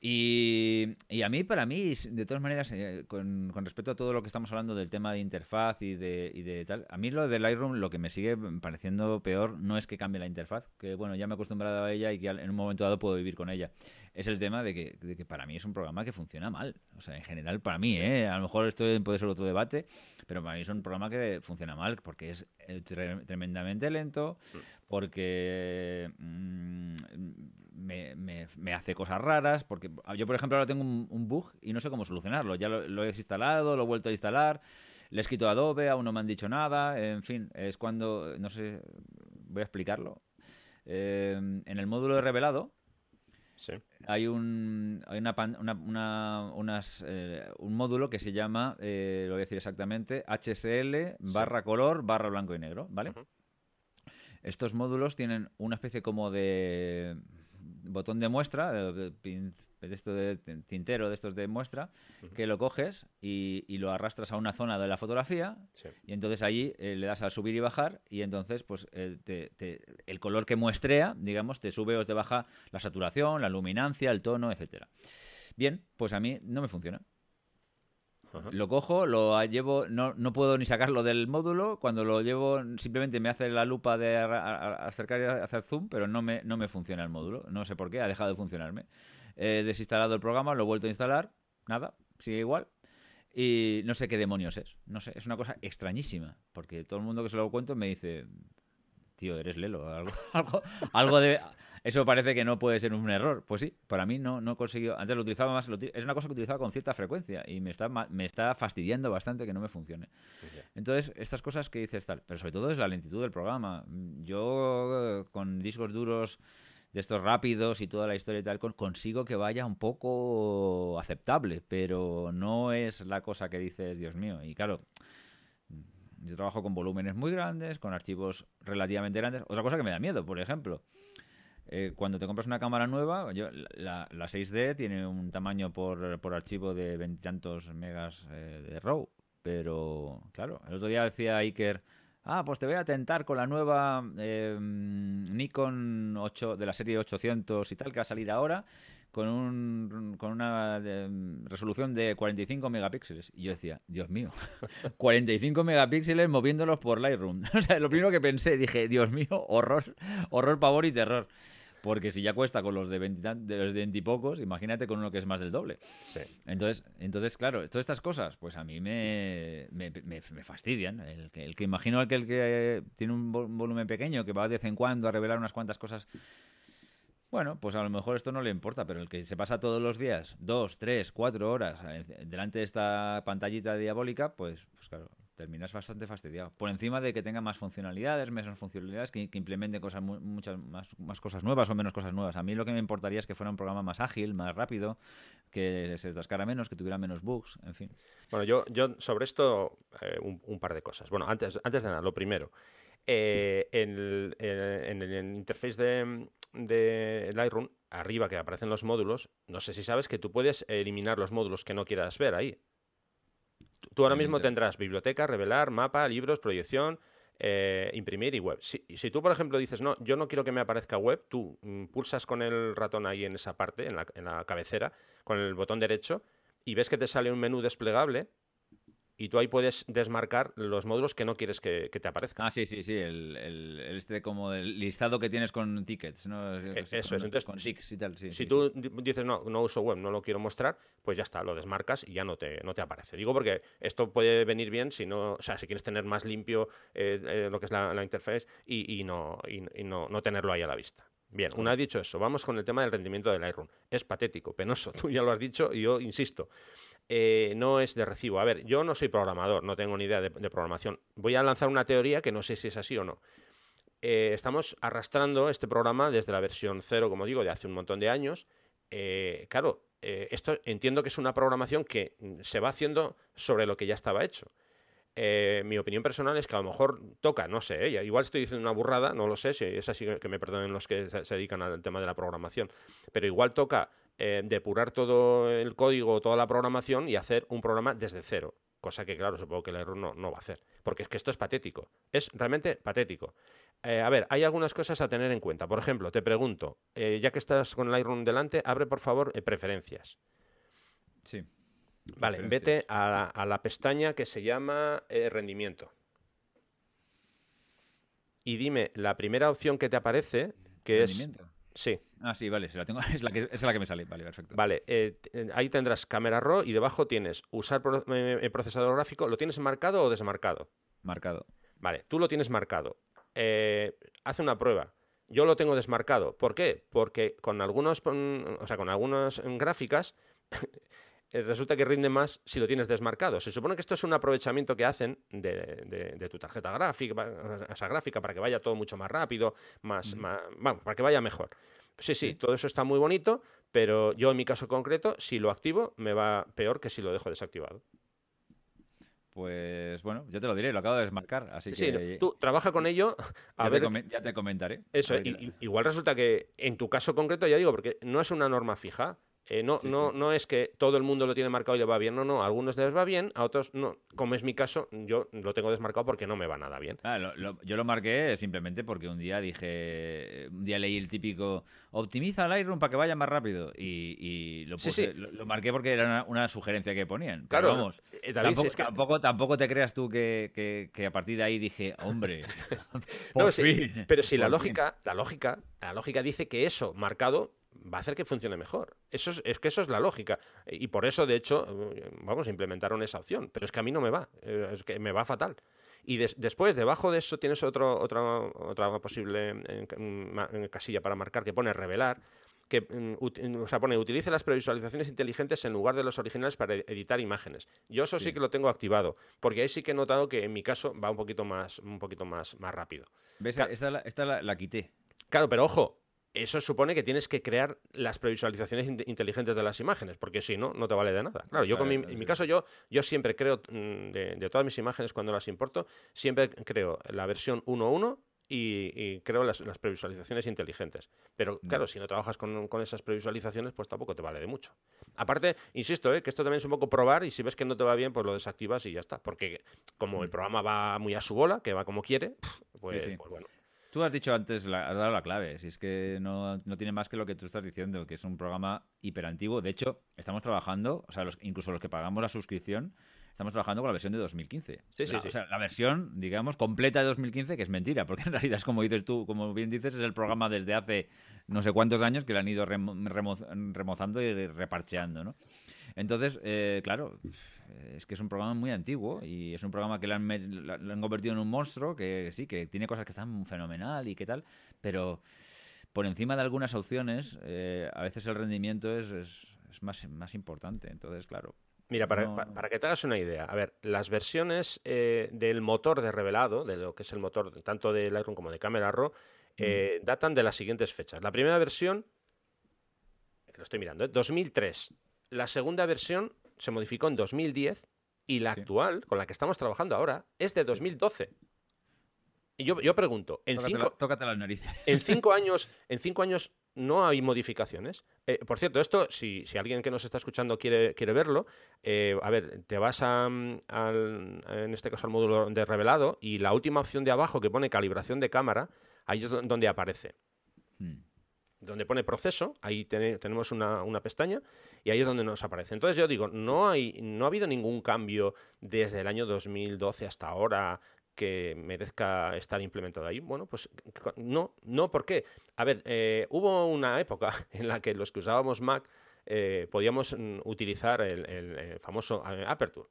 Speaker 1: Y, a mí, para mí, de todas maneras, eh, con, respecto a todo lo que estamos hablando del tema de interfaz y de, y de tal, a mí lo de Lightroom lo que me sigue pareciendo peor no es que cambie la interfaz, que bueno, ya me he acostumbrado a ella y que en un momento dado puedo vivir con ella. Es el tema de que, de que para mí es un programa que funciona mal. O sea, en general, para mí, ¿eh? a lo mejor esto puede ser otro debate, pero para mí es un programa que funciona mal porque es eh, tremendamente lento, mm. porque... Mm, me, me, hace cosas raras, porque yo, por ejemplo, ahora tengo un, bug y no sé cómo solucionarlo. Ya lo, he instalado, lo he vuelto a instalar, le he escrito a Adobe, aún no me han dicho nada, en fin, es cuando, no sé, voy a explicarlo. Eh, en el módulo de revelado, Hay un hay una, una, unas, eh, un módulo que se llama, eh, lo voy a decir exactamente, HSL barra color barra blanco y negro, ¿vale? Estos módulos tienen una especie como de botón de muestra, de, esto de tintero de estos de muestra, que lo coges y, lo arrastras a una zona de la fotografía y entonces allí eh, le das a subir y bajar y entonces pues eh, el color que muestrea, digamos, te sube o te baja la saturación, la luminancia, el tono, etcétera. Bien, pues a mí no me funciona. Lo cojo, lo llevo, no, no puedo ni sacarlo del módulo. Cuando lo llevo, simplemente me hace la lupa de acercar y hacer zoom, pero no me, no me funciona el módulo. No sé por qué, ha dejado de funcionarme. He desinstalado el programa, lo he vuelto a instalar, nada, sigue igual. Y no sé qué demonios es. No sé, es una cosa extrañísima. Porque todo el mundo que se lo cuento me dice, tío, eres Lelo. [laughs] Algo, algo, algo de eso parece que no puede ser un error. Pues sí, para mí no, no he conseguido. Antes lo utilizaba más, es una cosa que utilizaba con cierta frecuencia y me está, me está fastidiando bastante que no me funcione. Entonces, estas cosas que dices tal, pero sobre todo es la lentitud del programa. Yo con discos duros de estos rápidos y toda la historia y tal, consigo que vaya un poco aceptable, pero no es la cosa que dices, Dios mío. Y claro, yo trabajo con volúmenes muy grandes, con archivos relativamente grandes. Otra cosa que me da miedo, por ejemplo, eh, cuando te compras una cámara nueva, la, 6D tiene un tamaño por, por archivo de veintitantos megas eh, de RAW. Pero, claro, el otro día decía Iker, ah, pues te voy a tentar con la nueva em, Nikon 8 de la serie 800 y tal que va a salir ahora con, un, con una em, resolución de 45 megapíxeles. Y yo decía, Dios mío, [laughs] 45 megapíxeles moviéndolos por Lightroom. [laughs] o sea, lo primero que pensé, dije, Dios mío, horror, horror, pavor y terror. Porque si ya cuesta con los de 20, de los pocos, imagínate con uno que es más del doble. Entonces, entonces, claro, todas estas cosas, pues a mí me, me, fastidian. El que, el que imagino que el que tiene un volumen pequeño, que va de vez en cuando a revelar unas cuantas cosas. Bueno, pues a lo mejor esto no le importa, pero el que se pasa todos los días, dos, tres, cuatro horas delante de esta pantallita diabólica, pues, pues claro, terminas bastante fastidiado. Por encima de que tenga más funcionalidades, menos funcionalidades, que, implemente cosas muchas más, cosas nuevas o menos cosas nuevas. A mí lo que me importaría es que fuera un programa más ágil, más rápido, que se atascara menos, que tuviera menos bugs, en fin.
Speaker 2: Bueno, yo, yo sobre esto eh, un, par de cosas. Bueno, antes, antes de nada, lo primero. Eh, en, el, interface de, de Lightroom, arriba que aparecen los módulos, no sé si sabes que tú puedes eliminar los módulos que no quieras ver ahí. Tú ahora mismo tendrás biblioteca, revelar, mapa, libros, proyección, eh, imprimir y web. Si, si, tú, por ejemplo, dices, no, yo no quiero que me aparezca web, tú mm, pulsas con el ratón ahí en esa parte, en la, en la cabecera, con el botón derecho, y ves que te sale un menú desplegable y tú ahí puedes desmarcar los módulos que no quieres que, te aparezcan.
Speaker 1: Ah, sí, sí, sí, el, este como el listado que tienes con tickets, ¿no?
Speaker 2: E, eso es, entonces,
Speaker 1: con tics y tal,
Speaker 2: Si tú dices, no, no uso web, no lo quiero mostrar, pues ya está, lo desmarcas y ya no te, no te aparece. Digo porque esto puede venir bien si no, o sea, si quieres tener más limpio eh, eh, lo que es la, la interfaz y, no, y, no, no tenerlo ahí a la vista. Bien, una vez dicho eso, vamos con el tema del rendimiento del Lightroom. Es patético, penoso, [laughs] tú ya lo has dicho y yo insisto. Eh, no es de recibo. A ver, yo no soy programador, no tengo ni idea de, programación. Voy a lanzar una teoría que no sé si es así o no. Eh, estamos arrastrando este programa desde la versión 0, como digo, de hace un montón de años. Eh, claro, esto entiendo que es una programación que se va haciendo sobre lo que ya estaba hecho. Mi opinión personal es que a lo mejor toca, no sé, igual estoy diciendo una burrada, no lo sé, si es así que me perdonen los que se dedican al tema de la programación, pero igual toca eh, depurar todo el código, toda la programación y hacer un programa desde cero. Cosa que, claro, supongo que el error no, no va a hacer. Porque es que esto es patético. Es realmente patético. Eh, a ver, hay algunas cosas a tener en cuenta. Por ejemplo, te pregunto, eh, ya que estás con el Lightroom delante, abre por favor preferencias.
Speaker 1: Sí.
Speaker 2: Vale, vete a la, pestaña que se llama rendimiento. Y dime la primera opción que te aparece, que es Sí.
Speaker 1: Ah, sí, vale, la tengo, [laughs] es, la que, es la que me sale, vale, perfecto.
Speaker 2: Vale, eh, ahí tendrás cámara RAW y debajo tienes usar el eh, procesador gráfico. ¿Lo tienes marcado o desmarcado?
Speaker 1: Marcado.
Speaker 2: Vale, tú lo tienes marcado. Eh, haz una prueba. Yo lo tengo desmarcado. ¿Por qué? Porque con algunos, o sea, con algunas gráficas [laughs] resulta que rinde más si lo tienes desmarcado. Se supone que esto es un aprovechamiento que hacen de, tu tarjeta gráfica, esa gráfica, para que vaya todo mucho más rápido, más, para que vaya mejor. Sí, sí, todo eso está muy bonito, pero yo en mi caso concreto, si lo activo, me va peor que si lo dejo desactivado.
Speaker 1: Pues bueno, yo te lo diré, lo acabo de desmarcar, así que...
Speaker 2: Sí, tú trabaja con ello,
Speaker 1: a ver... ya te comentaré.
Speaker 2: Eso, igual resulta que en tu caso concreto, ya digo, porque no es una norma fija, eh, no, no, no es que todo el mundo lo tiene marcado y le va bien, no, no, a algunos les va bien, a otros no. Como es mi caso, yo lo tengo desmarcado porque no me va nada bien.
Speaker 1: Ah, yo lo marqué simplemente porque un día dije, un día leí el típico, optimiza Lightroom para que vaya más rápido y, lo, lo, marqué porque era una, sugerencia que ponían. Claro, vamos, eh, tampoco, tampoco, te creas tú que, a partir de ahí dije, hombre, [laughs] [laughs]
Speaker 2: no, pero si la lógica, la lógica, la lógica dice que eso marcado va a hacer que funcione mejor. Eso es, que eso es la lógica. Y por eso, de hecho, vamos, implementaron esa opción. Pero es que a mí no me va. Eh, es que me va fatal. Y después, debajo de eso, tienes otro, otra, otra posible casilla para marcar que pone revelar que mm, o sea, pone utilice las previsualizaciones inteligentes en lugar de los originales para editar imágenes. Yo eso sí. que lo tengo activado, porque ahí sí que he notado que en mi caso va un poquito más, un poquito más, más rápido.
Speaker 1: ¿Ves? esta, la, esta la, quité.
Speaker 2: Claro, pero ojo, eso supone que tienes que crear las previsualizaciones inteligentes de las imágenes, porque si no, no te vale de nada. Claro, yo con mi, en mi caso, yo, yo siempre creo, mm, de, todas mis imágenes cuando las importo, siempre creo la versión 1.1 y, y, creo las, previsualizaciones inteligentes. Pero claro, si no trabajas con, esas previsualizaciones, pues tampoco te vale de mucho. Aparte, insisto, ¿eh? que esto también es un poco probar y si ves que no te va bien, pues lo desactivas y ya está. Porque como el mm. programa va muy a su bola, que va como quiere, pues, pues bueno.
Speaker 1: Tú has dicho antes, has dado la clave, si es que no, tiene más que lo que tú estás diciendo, que es un programa hiperantiguo. De hecho, estamos trabajando, o sea, incluso los que pagamos la suscripción, estamos trabajando con la versión de 2015.
Speaker 2: Sí, sí,
Speaker 1: O sea, la versión, digamos, completa de 2015, que es mentira, porque en realidad es como dices tú, como bien dices, es el programa desde hace no sé cuántos años que lo han ido remozando y reparcheando, ¿no? Entonces, eh, claro, es que es un programa muy antiguo y es un programa que lo han, convertido en un monstruo que sí, que tiene cosas que están fenomenal y qué tal, pero por encima de algunas opciones, eh, a veces el rendimiento es, es, más, más importante. Entonces, claro,
Speaker 2: Mira, para, que te hagas una idea, a ver, las versiones eh, del motor de revelado, de lo que es el motor tanto de Lightroom como de Camera Raw, eh, datan de las siguientes fechas. La primera versión, que lo estoy mirando, 2003. ¿eh? La segunda versión se modificó en 2010 y la actual, con la que estamos trabajando ahora, es de 2012. Y yo, yo pregunto, en cinco,
Speaker 1: tócate las narices.
Speaker 2: En [laughs] cinco años, en cinco años no hay modificaciones. Eh, por cierto, esto, si, si, alguien que nos está escuchando quiere, quiere verlo, eh, a ver, te vas a, al, en este caso al módulo de revelado y la última opción de abajo que pone calibración de cámara, ahí es donde aparece. Hmm. Donde pone proceso, ahí tenemos una, una, pestaña y ahí es donde nos aparece. Entonces yo digo, no, hay, no ha habido ningún cambio desde el año 2012 hasta ahora que merezca estar implementado ahí? Bueno, pues no, no, ¿por qué? A ver, eh, hubo una época [laughs] en la que los que usábamos Mac eh, podíamos mm, utilizar el, famoso eh, Aperture.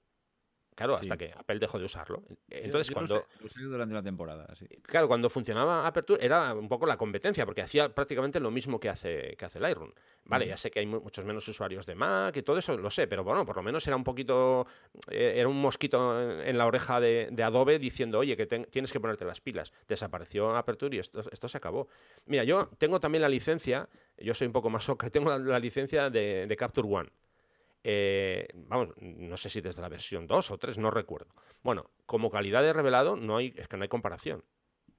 Speaker 2: Claro, hasta que Apple dejó de usarlo. Entonces, cuando.
Speaker 1: durante la temporada, sí.
Speaker 2: Claro, cuando funcionaba Aperture era un poco la competencia, porque hacía prácticamente lo mismo que hace, que hace Lightroom. Vale, ya sé que hay muchos menos usuarios de Mac y todo eso, lo sé, pero bueno, por lo menos era un poquito. Eh, era un mosquito en la oreja de, Adobe diciendo, oye, que tienes que ponerte las pilas. Desapareció Aperture y esto, esto se acabó. Mira, yo tengo también la licencia, yo soy un poco más soca, [laughs] tengo la, licencia de, de Capture One. Eh, vamos, no sé si desde la versión 2 o 3, no recuerdo. Bueno, como calidad de revelado, no hay, es que no hay comparación.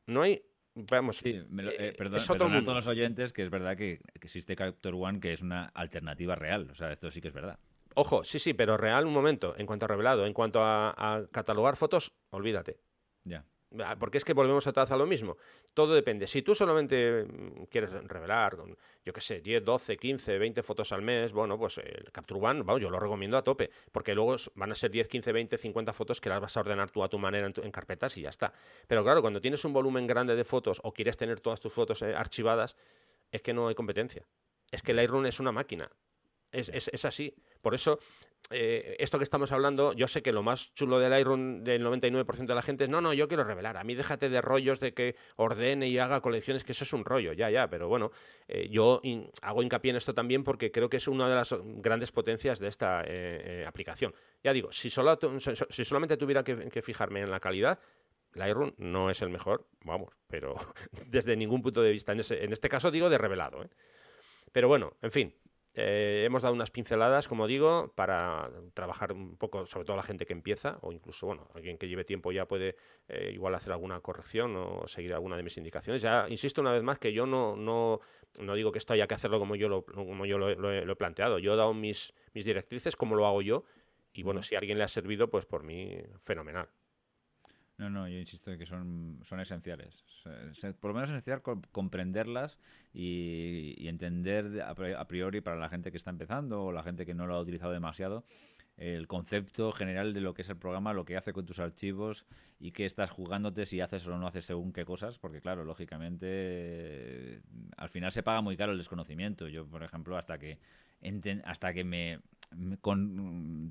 Speaker 2: No hay Vamos,
Speaker 1: sí, eh, perdón, es otro mundo. los oyentes que es verdad que, existe Capture One que es una alternativa real. O sea, esto sí que es verdad.
Speaker 2: Ojo, sí, sí, pero real un momento. En cuanto a revelado, en cuanto a catalogar fotos, olvídate.
Speaker 1: Ya.
Speaker 2: Ah, porque es que volvemos a a lo mismo. Todo depende. Si tú solamente mm, quieres revelar, yo qué sé, 10, 12, 15, 20 fotos al mes, bueno, pues el Capture One, vamos, yo lo recomiendo a tope, porque luego van a ser 10, 15, 20, 50 fotos que las vas a ordenar tú a tu manera en, carpetas y ya está. Pero claro, cuando tienes un volumen grande de fotos o quieres tener todas tus fotos eh, archivadas, es que no hay competencia. Es que Lightroom es una máquina. Es, es, es, así. Por eso eh, esto que estamos hablando, yo sé que lo más chulo del Iron del 99% de la gente es, no, no, yo quiero revelar, a mí déjate de rollos de que ordene y haga colecciones, que eso es un rollo, ya, ya, pero bueno, eh, yo hago hincapié en esto también porque creo que es una de las grandes potencias de esta eh, aplicación. Ya digo, si, solo, si solamente tuviera que, fijarme en la calidad, Lightroom no es el mejor, vamos, pero [laughs] desde ningún punto de vista, en, en este caso digo de revelado. Pero bueno, en fin, eh, hemos dado unas pinceladas, como digo, para trabajar un poco, sobre todo la gente que empieza, o incluso, bueno, alguien que lleve tiempo ya puede eh, igual hacer alguna corrección o seguir alguna de mis indicaciones. Ya insisto una vez más que yo no, no, no digo que esto haya que hacerlo como yo lo, como yo lo, he, planteado. Yo he dado mis, mis directrices como lo hago yo, y bueno, si a alguien le ha servido, pues por mí, fenomenal.
Speaker 1: No, no, yo insisto en que son, son esenciales. Por lo menos es esencial comprenderlas y, entender a priori para la gente que está empezando o la gente que no lo ha utilizado demasiado el concepto general de lo que es el programa, lo que hace con tus archivos y qué estás jugándote si haces o no haces según qué cosas, porque claro, lógicamente al final se paga muy caro el desconocimiento. Yo, por ejemplo, hasta que hasta que me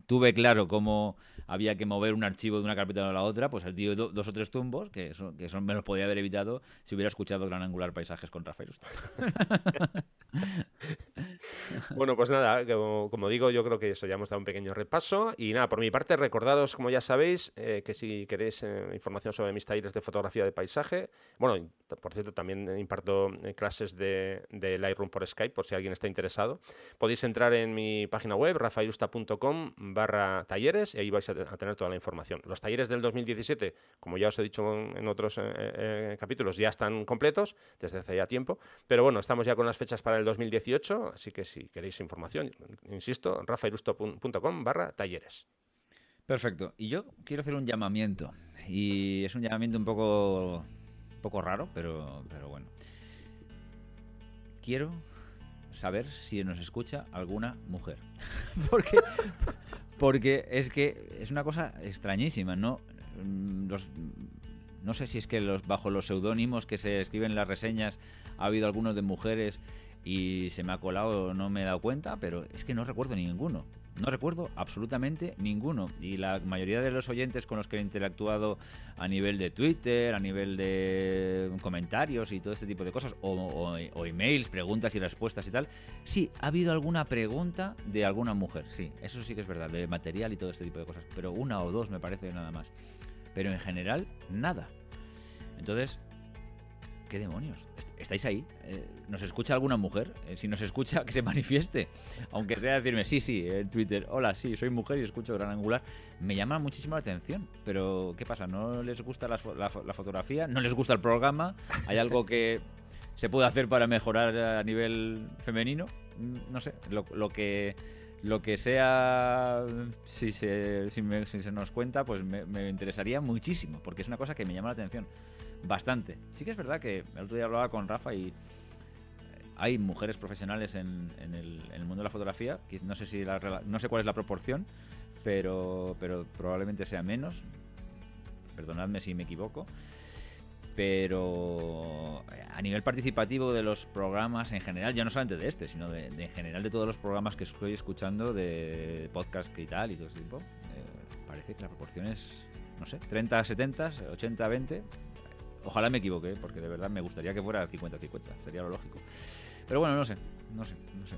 Speaker 1: tuve claro cómo había que mover un archivo de una carpeta a la otra, pues el tío dos o tres tumbos, que, son, que son, me los podía haber evitado si hubiera escuchado Gran Angular Paisajes con Rafael [laughs]
Speaker 2: bueno, pues nada, como, digo, yo creo que eso ya hemos dado un pequeño repaso. Y nada, por mi parte, recordados, como ya sabéis, eh, que si queréis eh, información sobre mis talleres de fotografía de paisaje, bueno, por cierto, también imparto eh, clases de, de Lightroom por Skype, por si alguien está interesado, podéis entrar en mi página web, rafaelusta.com barra talleres y ahí vais a, tener toda la información. Los talleres del 2017, como ya os he dicho en otros eh, eh, capítulos, ya están completos desde hace ya tiempo, pero bueno, estamos ya con las fechas para el 2018, así que si queréis información, insisto, rafaelusta.com barra talleres.
Speaker 1: Perfecto. Y yo quiero hacer un llamamiento. Y es un llamamiento un poco, poco raro, pero, pero bueno. Quiero saber si nos escucha alguna mujer. [laughs] porque, porque es que es una cosa extrañísima, ¿no? Mm, no sé si es que los, bajo los seudónimos que se escriben en las reseñas ha habido algunos de mujeres y se me ha colado, no me he dado cuenta, pero es que no recuerdo ninguno. No recuerdo absolutamente ninguno. Y la mayoría de los oyentes con los que he interactuado a nivel de Twitter, a nivel de comentarios y todo este tipo de cosas, o, emails, preguntas y respuestas y tal, sí, ha habido alguna pregunta de alguna mujer, sí, eso sí que es verdad, de material y todo este tipo de cosas, pero una o dos me parece nada más. Pero en general, nada. Entonces, ¿qué demonios? ¿Estáis ahí? Eh, ¿Nos escucha alguna mujer? Eh, si nos escucha, que se manifieste. Aunque sea decirme, sí, sí, en Twitter, hola, sí, soy mujer y escucho Gran Angular. Me llama muchísimo la atención. Pero, ¿qué pasa? ¿No les gusta la, fotografía? ¿No les gusta el programa? ¿Hay algo que se puede hacer para mejorar a nivel femenino? Mm, no sé, lo, que lo que sea, si se, si, se nos cuenta, pues me, me, interesaría muchísimo, porque es una cosa que me llama la atención bastante. Sí que es verdad que el otro día hablaba con Rafa y hay mujeres profesionales en, el, mundo de la fotografía, no sé, si no sé cuál es la proporción, pero, pero probablemente sea menos. Perdonadme si me equivoco. Pero a nivel participativo de los programas en general, ya no solamente de este, sino de, en general de todos los programas que estoy escuchando, de podcast y tal y todo ese tipo, eh, parece que la proporción es, no sé, 30 70, 80 20. Ojalá me equivoque, ¿eh? porque de verdad me gustaría que fuera 50-50, sería lo lógico. Pero bueno, no sé, no sé, no sé.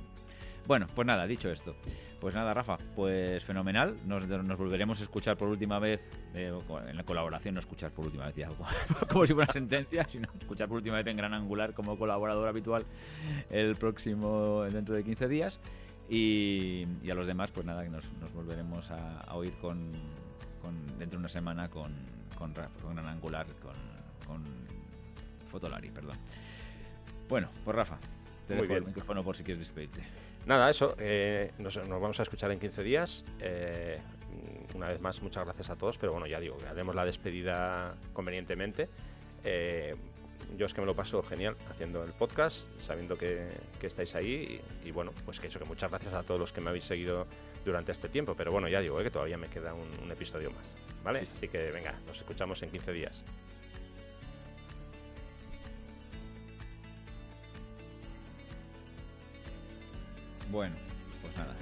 Speaker 1: Bueno, pues nada, dicho esto. Pues nada, Rafa, pues fenomenal. Nos, volveremos a escuchar por última vez, eh, en la colaboración, no escuchar por última vez, ya, como [laughs] si fuera una sentencia, sino escuchar por última vez en Gran Angular como colaborador habitual el próximo, dentro de 15 días. Y, a los demás, pues nada, nos, volveremos a, oír con, dentro de una semana con, con, con Gran Angular, con con Fotolari, perdón. Bueno, pues Rafa, te dejo el micrófono por si quieres despedirte.
Speaker 2: Nada, eso, eh, nos, vamos a escuchar en 15 días. Eh, una vez más, muchas gracias a todos, pero bueno, ya digo, haremos la despedida convenientemente. Eh, yo es que me lo paso genial haciendo el podcast, sabiendo que, estáis ahí y, bueno, pues que eso, que muchas gracias a todos los que me habéis seguido durante este tiempo, pero bueno, ya digo, que todavía me queda un, episodio más, ¿vale? Así que venga, nos escuchamos en 15 días.
Speaker 1: Bueno, pues nada.